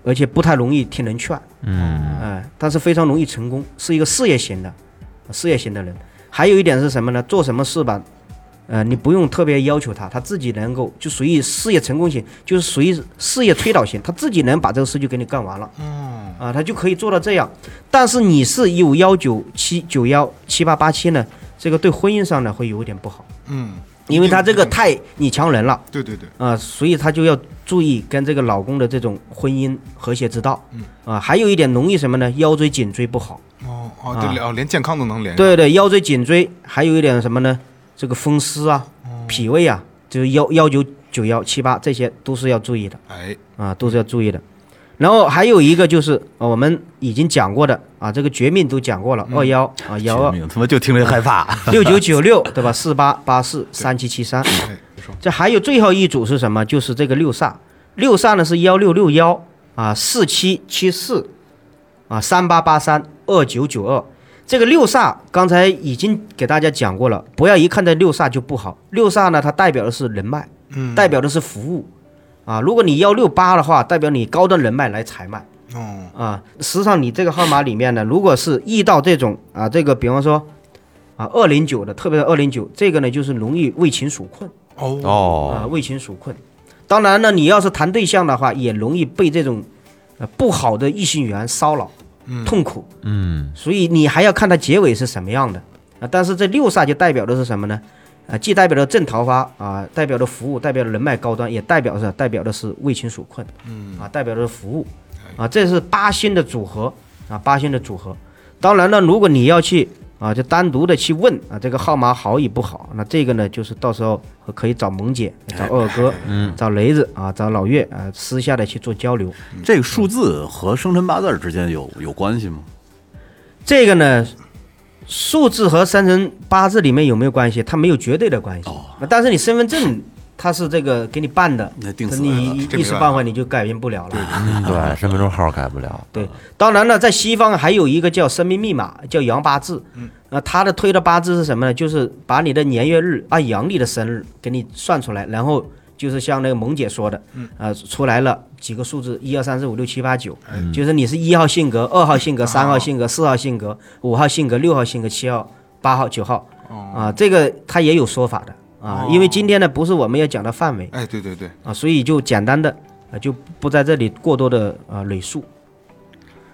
S4: 而且不太容易听人劝，
S8: 嗯，
S4: 哎，但是非常容易成功，是一个事业型的，事业型的人。还有一点是什么呢？做什么事吧，呃，你不用特别要求他，他自己能够就属于事业成功型，就是属于事业推导型，他自己能把这个事就给你干完了。嗯啊，他就可以做到这样。但是你是有幺九七九幺七八八七呢，这个对婚姻上呢会有一点不好，
S1: 嗯，
S4: 因为他这个太女强人了。
S1: 对对对，
S4: 啊，所以她就要注意跟这个老公的这种婚姻和谐之道。
S1: 嗯
S4: 啊，还有一点容易什么呢？腰椎颈椎不好。
S1: 哦哦
S4: 啊
S1: 对，哦连健康都能连，
S4: 对对，腰椎颈椎，还有一点什么呢？这个风湿啊、
S1: 哦
S4: 脾胃啊，就是幺幺九九幺七八，这些都是要注意的
S1: 哎，
S4: 啊，都是要注意的。然后还有一个就是，呃我们已经讲过的啊，这个绝命都讲过了，二幺啊幺二
S6: 命他妈就听着害怕。
S4: 六九九六对吧？四八八四三七七三。这还有最后一组是什么？就是这个六煞，六煞呢是幺六六幺啊，四七七四啊，三八八三二九九二。这个六煞刚才已经给大家讲过了，不要一看这六煞就不好。六煞呢，它代表的是人脉，
S1: 嗯，
S4: 代表的是服务啊。如果你幺六八的话，代表你高端人脉来采买
S1: 哦，
S4: 啊。实际上你这个号码里面呢，如果是遇到这种啊，这个比方说啊二零九的，特别是二零九，这个呢就是容易为情所困。
S1: 哦，
S4: 啊，
S8: 哦，
S4: 为情所困。当然呢，你要是谈对象的话，也容易被这种呃不好的异性缘骚扰、痛苦。
S8: 嗯，
S4: 所以你还要看它结尾是什么样的啊。但是这六煞就代表的是什么呢？啊，既代表了正桃花啊，代表了服务，代表了人脉高端，也代表着代表的是为情所困。嗯，啊，代表的是服务啊，这是八星的组合啊，八星的组合。当然了，如果你要去啊，就单独的去问啊，这个号码好与不好，那这个呢，就是到时候可以找萌姐、找二哥、嗯，找雷子啊，找老岳啊，私下的去做交流。
S6: 这个数字和生辰八字之间有有关系吗？
S4: 这个呢，数字和生辰八字里面有没有关系？它没有绝对的关系。那但是你身份证它是这个给你办的，
S6: 那定死
S4: 你一时半会你就改变不了了。
S8: 嗯对，身份证号改不了。
S4: 对，当然了，在西方还有一个叫生命密码，叫阳八字。嗯，那他的推的八字是什么呢？就是把你的年月日按阳历的生日给你算出来，然后就是像那个萌姐说的，嗯，呃，出来了几个数字，一二三四五六七八九，就是你是一号性格、二号性格、三号性格、四号性格、五号性格、六号性格、七号、八号、九号，啊，这个他也有说法的啊，因为今天呢不是我们要讲的范围。
S1: 哎，对对对，
S4: 啊，所以就简单的啊就不在这里过多的啊累述。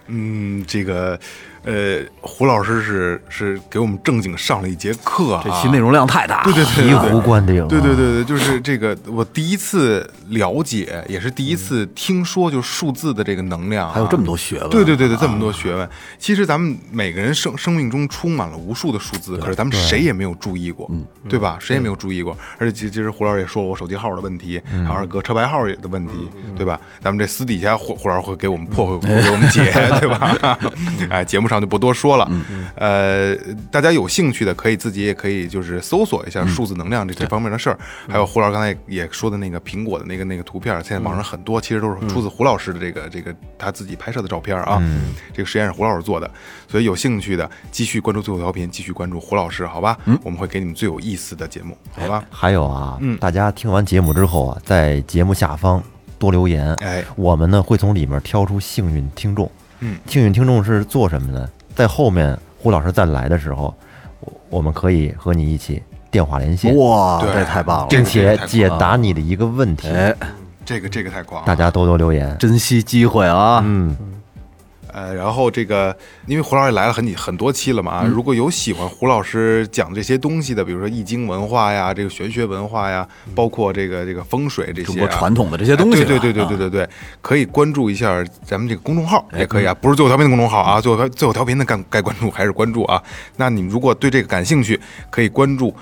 S1: 嗯，这个，呃，胡老师是是给我们正经上了一节课啊，
S6: 这期内容量太大了。
S1: 对对对
S8: 醍醐灌顶啊。
S1: 对对对对，就是这个，我第一次了解，也是第一次听说，就数字的这个能量、啊，
S6: 还有这么多学问。
S1: 对对对对，这么多学问。其实咱们每个人生生命中充满了无数的数字，可是咱们谁也没有注意过，对吧？谁也没有注意过。而且其其实胡老师也说了我手机号的问题，还有二哥车牌号的问题，对吧？咱们这私底下胡胡老师会给我们破会给我们解，对吧？哎，节目上就不多说了。呃，大家有兴趣的可以自己也可以就是搜索一下数字能量这这方面的事儿，还有胡老师刚才也说的那个苹果的那个那个图片，现在网上很多其实都是出自胡老师的这个这个他自己拍摄的照片啊。这个实验是胡老师做的，所以有兴趣的继续关注最后调频，继续关注胡老师，好吧？我们会给你们最有意思的节目，好吧？
S8: 还有啊，
S1: 嗯
S8: 大家听完节目之后啊，在节目下方多留言，
S1: 哎，
S8: 我们呢会从里面挑出幸运听众。
S1: 嗯，
S8: 幸运听众是做什么的？在后面胡老师再来的时候，我我们可以和你一起电话连线，
S6: 哇，这太棒了！
S8: 并且解答你的一个问题。
S6: 哎，
S1: 这个这个太广了，
S8: 大家多多留言。
S6: 珍惜机会啊！
S8: 嗯，
S1: 呃，然后这个，因为胡老师也来了很几很多期了嘛啊，如果有喜欢胡老师讲这些东西的，比如说易经文化呀，这个玄学文化呀，包括这个这个风水这些、
S6: 中
S1: 啊、
S6: 国传统的这些东西
S1: 对对对对对对对，可以关注一下咱们这个公众号，也可以啊，不是最后调频的公众号啊，最后最后调频的该该关注还是关注啊。那你们如果对这个感兴趣，可以关注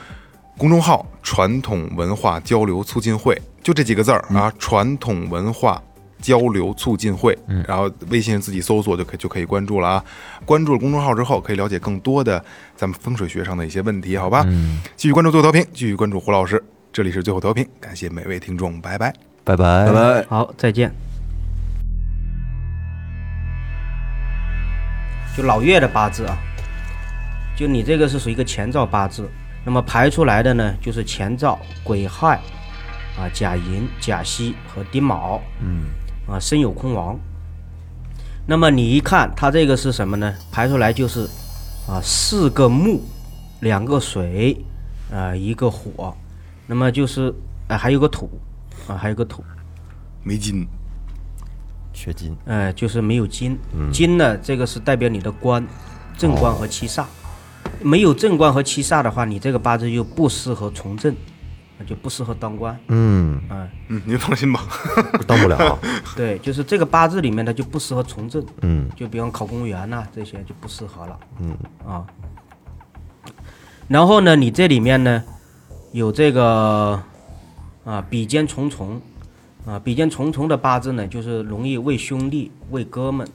S1: 公众号“传统文化交流促进会”，就这几个字儿啊，传统文化。交流促进会，然后微信自己搜索就可以就可以关注了啊。关注了公众号之后，可以了解更多的咱们风水学上的一些问题，好吧？继续关注最后调频，继续关注胡老师。这里是最后调频，感谢每位听众，拜拜。
S8: 拜拜
S6: 拜拜。
S4: 好，再见。就老岳的八字啊，就你这个是属于一个前兆八字，那么排出来的呢就是前兆癸亥啊、甲寅、甲戌和丁卯，嗯，啊身有空亡。那么你一看它这个是什么呢？排出来就是啊四个木，两个水，啊一个火，那么就是啊还有个土，啊还有个土。
S1: 没金，
S8: 缺金。
S4: 呃，就是没有金，金呢，这个是代表你的官，正官和七煞。没有正官和七煞的话，你这个八字就不适合从政，就不适合当官。
S8: 嗯，
S4: 啊、
S1: 嗯，您放心吧。
S8: 当不了。
S4: 对，就是这个八字里面它就不适合从政。
S8: 嗯，
S4: 就比方考公务员呐、这些就不适合了。嗯啊。然后呢，你这里面呢有这个啊比肩重重啊，比肩重重的八字呢，就是容易为兄弟、为哥们。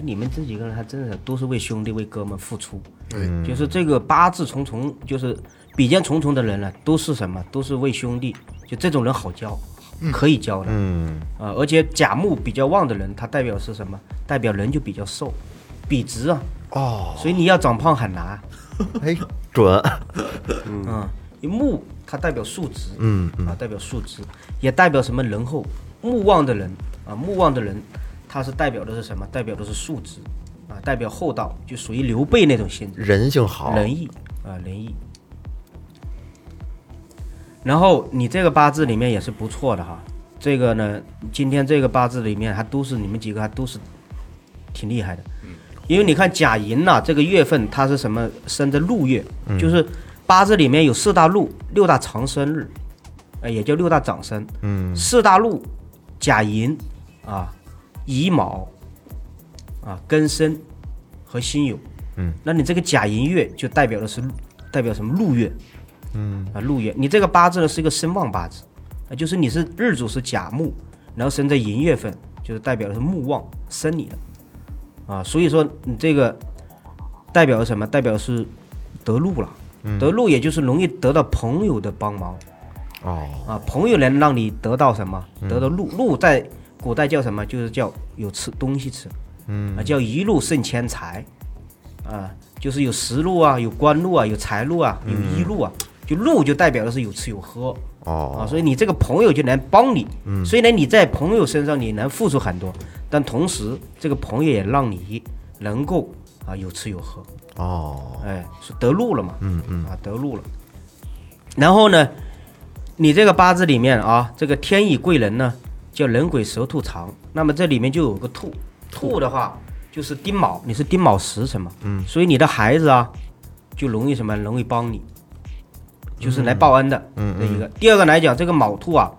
S4: 你们这几个人还真的都是为兄弟、为哥们付出。
S2: 对，
S4: 就是这个八字重重，就是比肩重重的人呢，都是什么？都是为兄弟。就这种人好交，可以交的。
S8: 嗯，
S4: 啊，而且甲木比较旺的人，他代表是什么？代表人就比较瘦，笔直啊。
S8: 哦，
S4: 所以你要长胖很难。
S8: 哎，准。
S4: 嗯，因为木它代表数值，
S8: 嗯
S4: 啊，代表数值，也代表什么仁厚。木旺的人啊，木旺的人，他是代表的是什么？代表的是数值，啊，代表厚道，就属于刘备那种性质。
S8: 人性好。
S4: 仁义啊，仁义。然后你这个八字里面也是不错的哈，这个呢，今天这个八字里面还都是你们几个还都是挺厉害的，因为你看甲寅呐、这个月份它是什么生的禄月，就是八字里面有四大禄、六大长生日，呃，也叫六大长生，
S8: 嗯，
S4: 四大禄，甲寅啊、乙卯啊、庚申和辛酉。
S8: 嗯，
S4: 那你这个甲寅月就代表的是代表什么？禄月？嗯啊，禄月。你这个八字呢是一个身旺八字，啊，就是你是日主是甲木，然后生在寅月份，就是代表的是木旺生你的，啊，所以说你这个代表的什么？代表是得禄了。得禄也就是容易得到朋友的帮忙，
S8: 哦，
S4: 啊，朋友能让你得到什么？得到禄，禄在古代叫什么？就是叫有吃东西吃，嗯，啊，叫一路胜千财，啊，就是有食禄啊，有官禄啊，有财禄啊，有衣禄啊，就禄就代表的是有吃有喝，
S8: 哦，
S4: 啊，所以你这个朋友就能帮你，嗯，虽然你在朋友身上你能付出很多，但同时这个朋友也让你能够啊有吃有喝，
S8: 哦，
S4: 哎，是得禄了嘛，
S8: 嗯嗯，
S4: 啊，得禄了。然后呢，你这个八字里面啊，这个天乙贵人呢，叫人鬼蛇兔长，那么这里面就有个兔，兔的话就是丁卯，你是丁卯时辰嘛，嗯，所以你的孩子啊，就容易什么，容易帮你，就是来报恩的，嗯，这一个。第二个来讲，这个卯兔啊，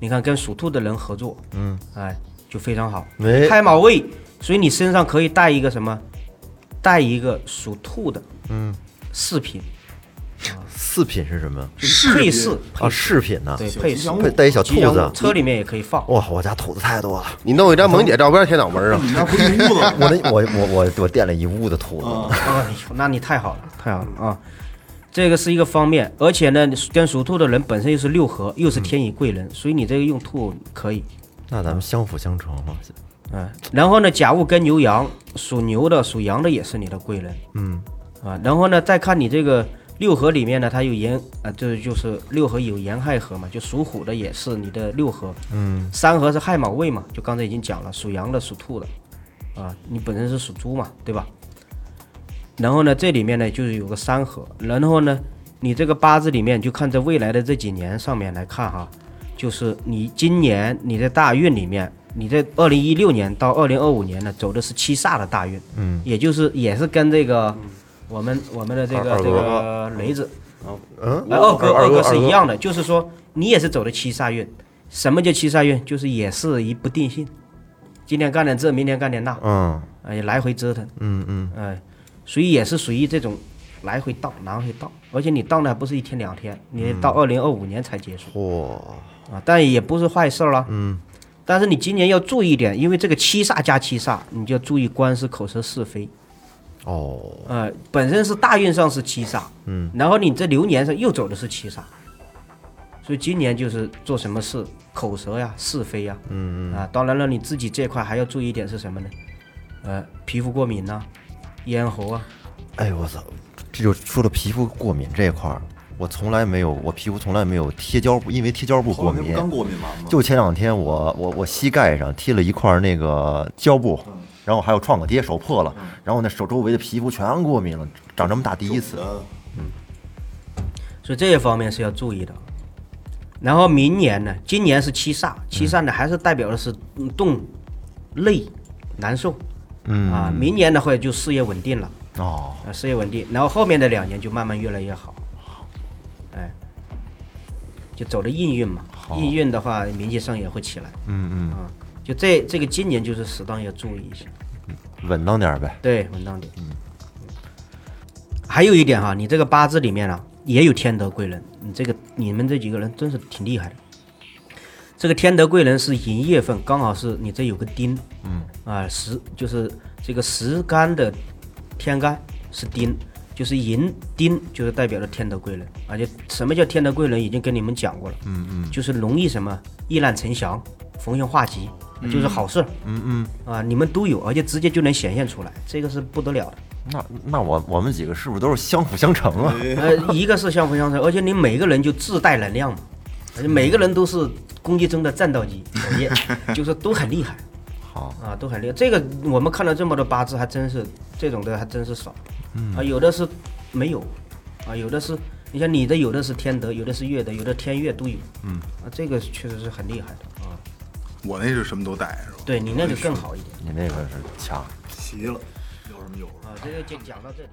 S4: 你看跟属兔的人合作，嗯，哎，就非常好，
S8: 哎
S4: 开卯位，所以你身上可以带一个什么，带一个属兔的，嗯，饰品。
S8: 饰品是什么？
S4: 配饰
S8: 啊，饰。品呢？
S4: 对配饰。
S8: 配带一小兔
S4: 吉祥
S8: 子
S4: 物，车里面也可以放。
S8: 哇，我家兔子太多了，
S2: 你弄一张萌姐照片贴脑门上，
S8: 我那我我我我店里一屋子兔子，
S4: 哎呦，那你太好了，太好了。啊！这个是一个方面，而且呢，跟属兔的人本身又是六合，又是天乙贵人，所以你这个用兔可以。
S8: 那咱们相辅相成嘛。
S4: 嗯，然后呢，甲戊跟牛羊，属牛的、属羊的也是你的贵人。
S8: 嗯，
S4: 啊，然后呢，再看你这个六合里面呢，它有寅啊，这就是六合有寅亥合嘛，就属虎的也是你的六合。
S8: 嗯，
S4: 三合是亥卯未嘛，就刚才已经讲了，属羊的、属兔的，啊，你本身是属猪嘛，对吧？然后呢，这里面呢就是有个三合，然后呢，你这个八字里面就看在未来的这几年上面来看哈，就是你今年你的大运里面，你在二零一六年到二零二五年呢走的是七煞的大运，
S8: 嗯，
S4: 也就是也是跟这个我们我们的这个这个雷子，
S8: 嗯，
S4: 哎，二哥二哥是一
S8: 样。
S4: 样的，就是说你也是走的七煞运。什么叫七煞运？就是也是一不定性，今天干点这，明天干点那，
S8: 嗯
S4: 哎，来回折腾，
S8: 嗯嗯，
S4: 哎，所以也是属于这种来回倒，来回倒，而且你倒呢还不是一天两天，你到二零二五年才结束。
S8: 嚯，
S4: 啊，但也不是坏事了。
S8: 嗯，
S4: 但是你今年要注意一点，因为这个七煞加七煞，你就要注意官司、口舌是非。
S8: 哦，
S4: 呃，本身是大运上是七煞，
S8: 嗯，
S4: 然后你这流年上又走的是七煞，所以今年就是做什么事口舌呀、是非呀，
S8: 嗯。
S4: 啊，当然了，你自己这块还要注意一点是什么呢？呃，皮肤过敏呐、咽喉啊，
S8: 哎我操，这就说到皮肤过敏这一块儿，我从来没有，我皮肤从来没有贴胶布，因为贴胶布过敏。
S6: 刚过敏完吗？
S8: 就前两天我我我膝盖上贴了一块那个胶布，然后还有创可贴，手破了，然后那手周围的皮肤全过敏了，长这么大第一次。
S4: 嗯所以这一方面是要注意的。然后明年呢，今年是七煞，七煞呢还是代表的是嗯动、累、难受，
S8: 嗯。
S4: 啊，明年的话就事业稳定了。
S8: 哦，
S4: 啊，事业稳定，然后后面的两年就慢慢越来越好，哎，就走的应运嘛，应运的话，名气上也会起来，
S8: 嗯嗯，
S4: 啊，就这这个今年就是适当要注意一下，
S8: 稳当点呗。
S4: 对，稳当点。嗯。还有一点哈，你这个八字里面啊也有天德贵人，你这个你们这几个人真是挺厉害的。这个天德贵人是寅月份，刚好是你这有个丁，嗯，啊时就是这个时干的天干是丁，就是寅丁，就是代表了天德贵人。而且什么叫天德贵人，已经跟你们讲过了，嗯嗯，就是容易什么易难成祥，逢凶化吉，就是好事，嗯嗯，啊你们都有，而且直接就能显现出来，这个是不得了的。
S8: 那那我我们几个是不是都是相辅相成啊？
S4: 呃，一个是相辅相成，而且你每个人就自带能量嘛，每个人都是攻击中的战斗机，就是都很厉害。
S8: 好
S4: 啊，都很厉害。这个我们看了这么多八字，还真是这种的还真是少。啊，有的是没有，啊，有的是你像你的有的是天德，有的是月德，有的天月都有。嗯，啊，这个确实是很厉害的啊。
S1: 我那是什么都带是吧？
S4: 对你那个更好一点
S8: 你那个是强。
S1: 齐了，有什么有。
S4: 啊。这个就讲到这里。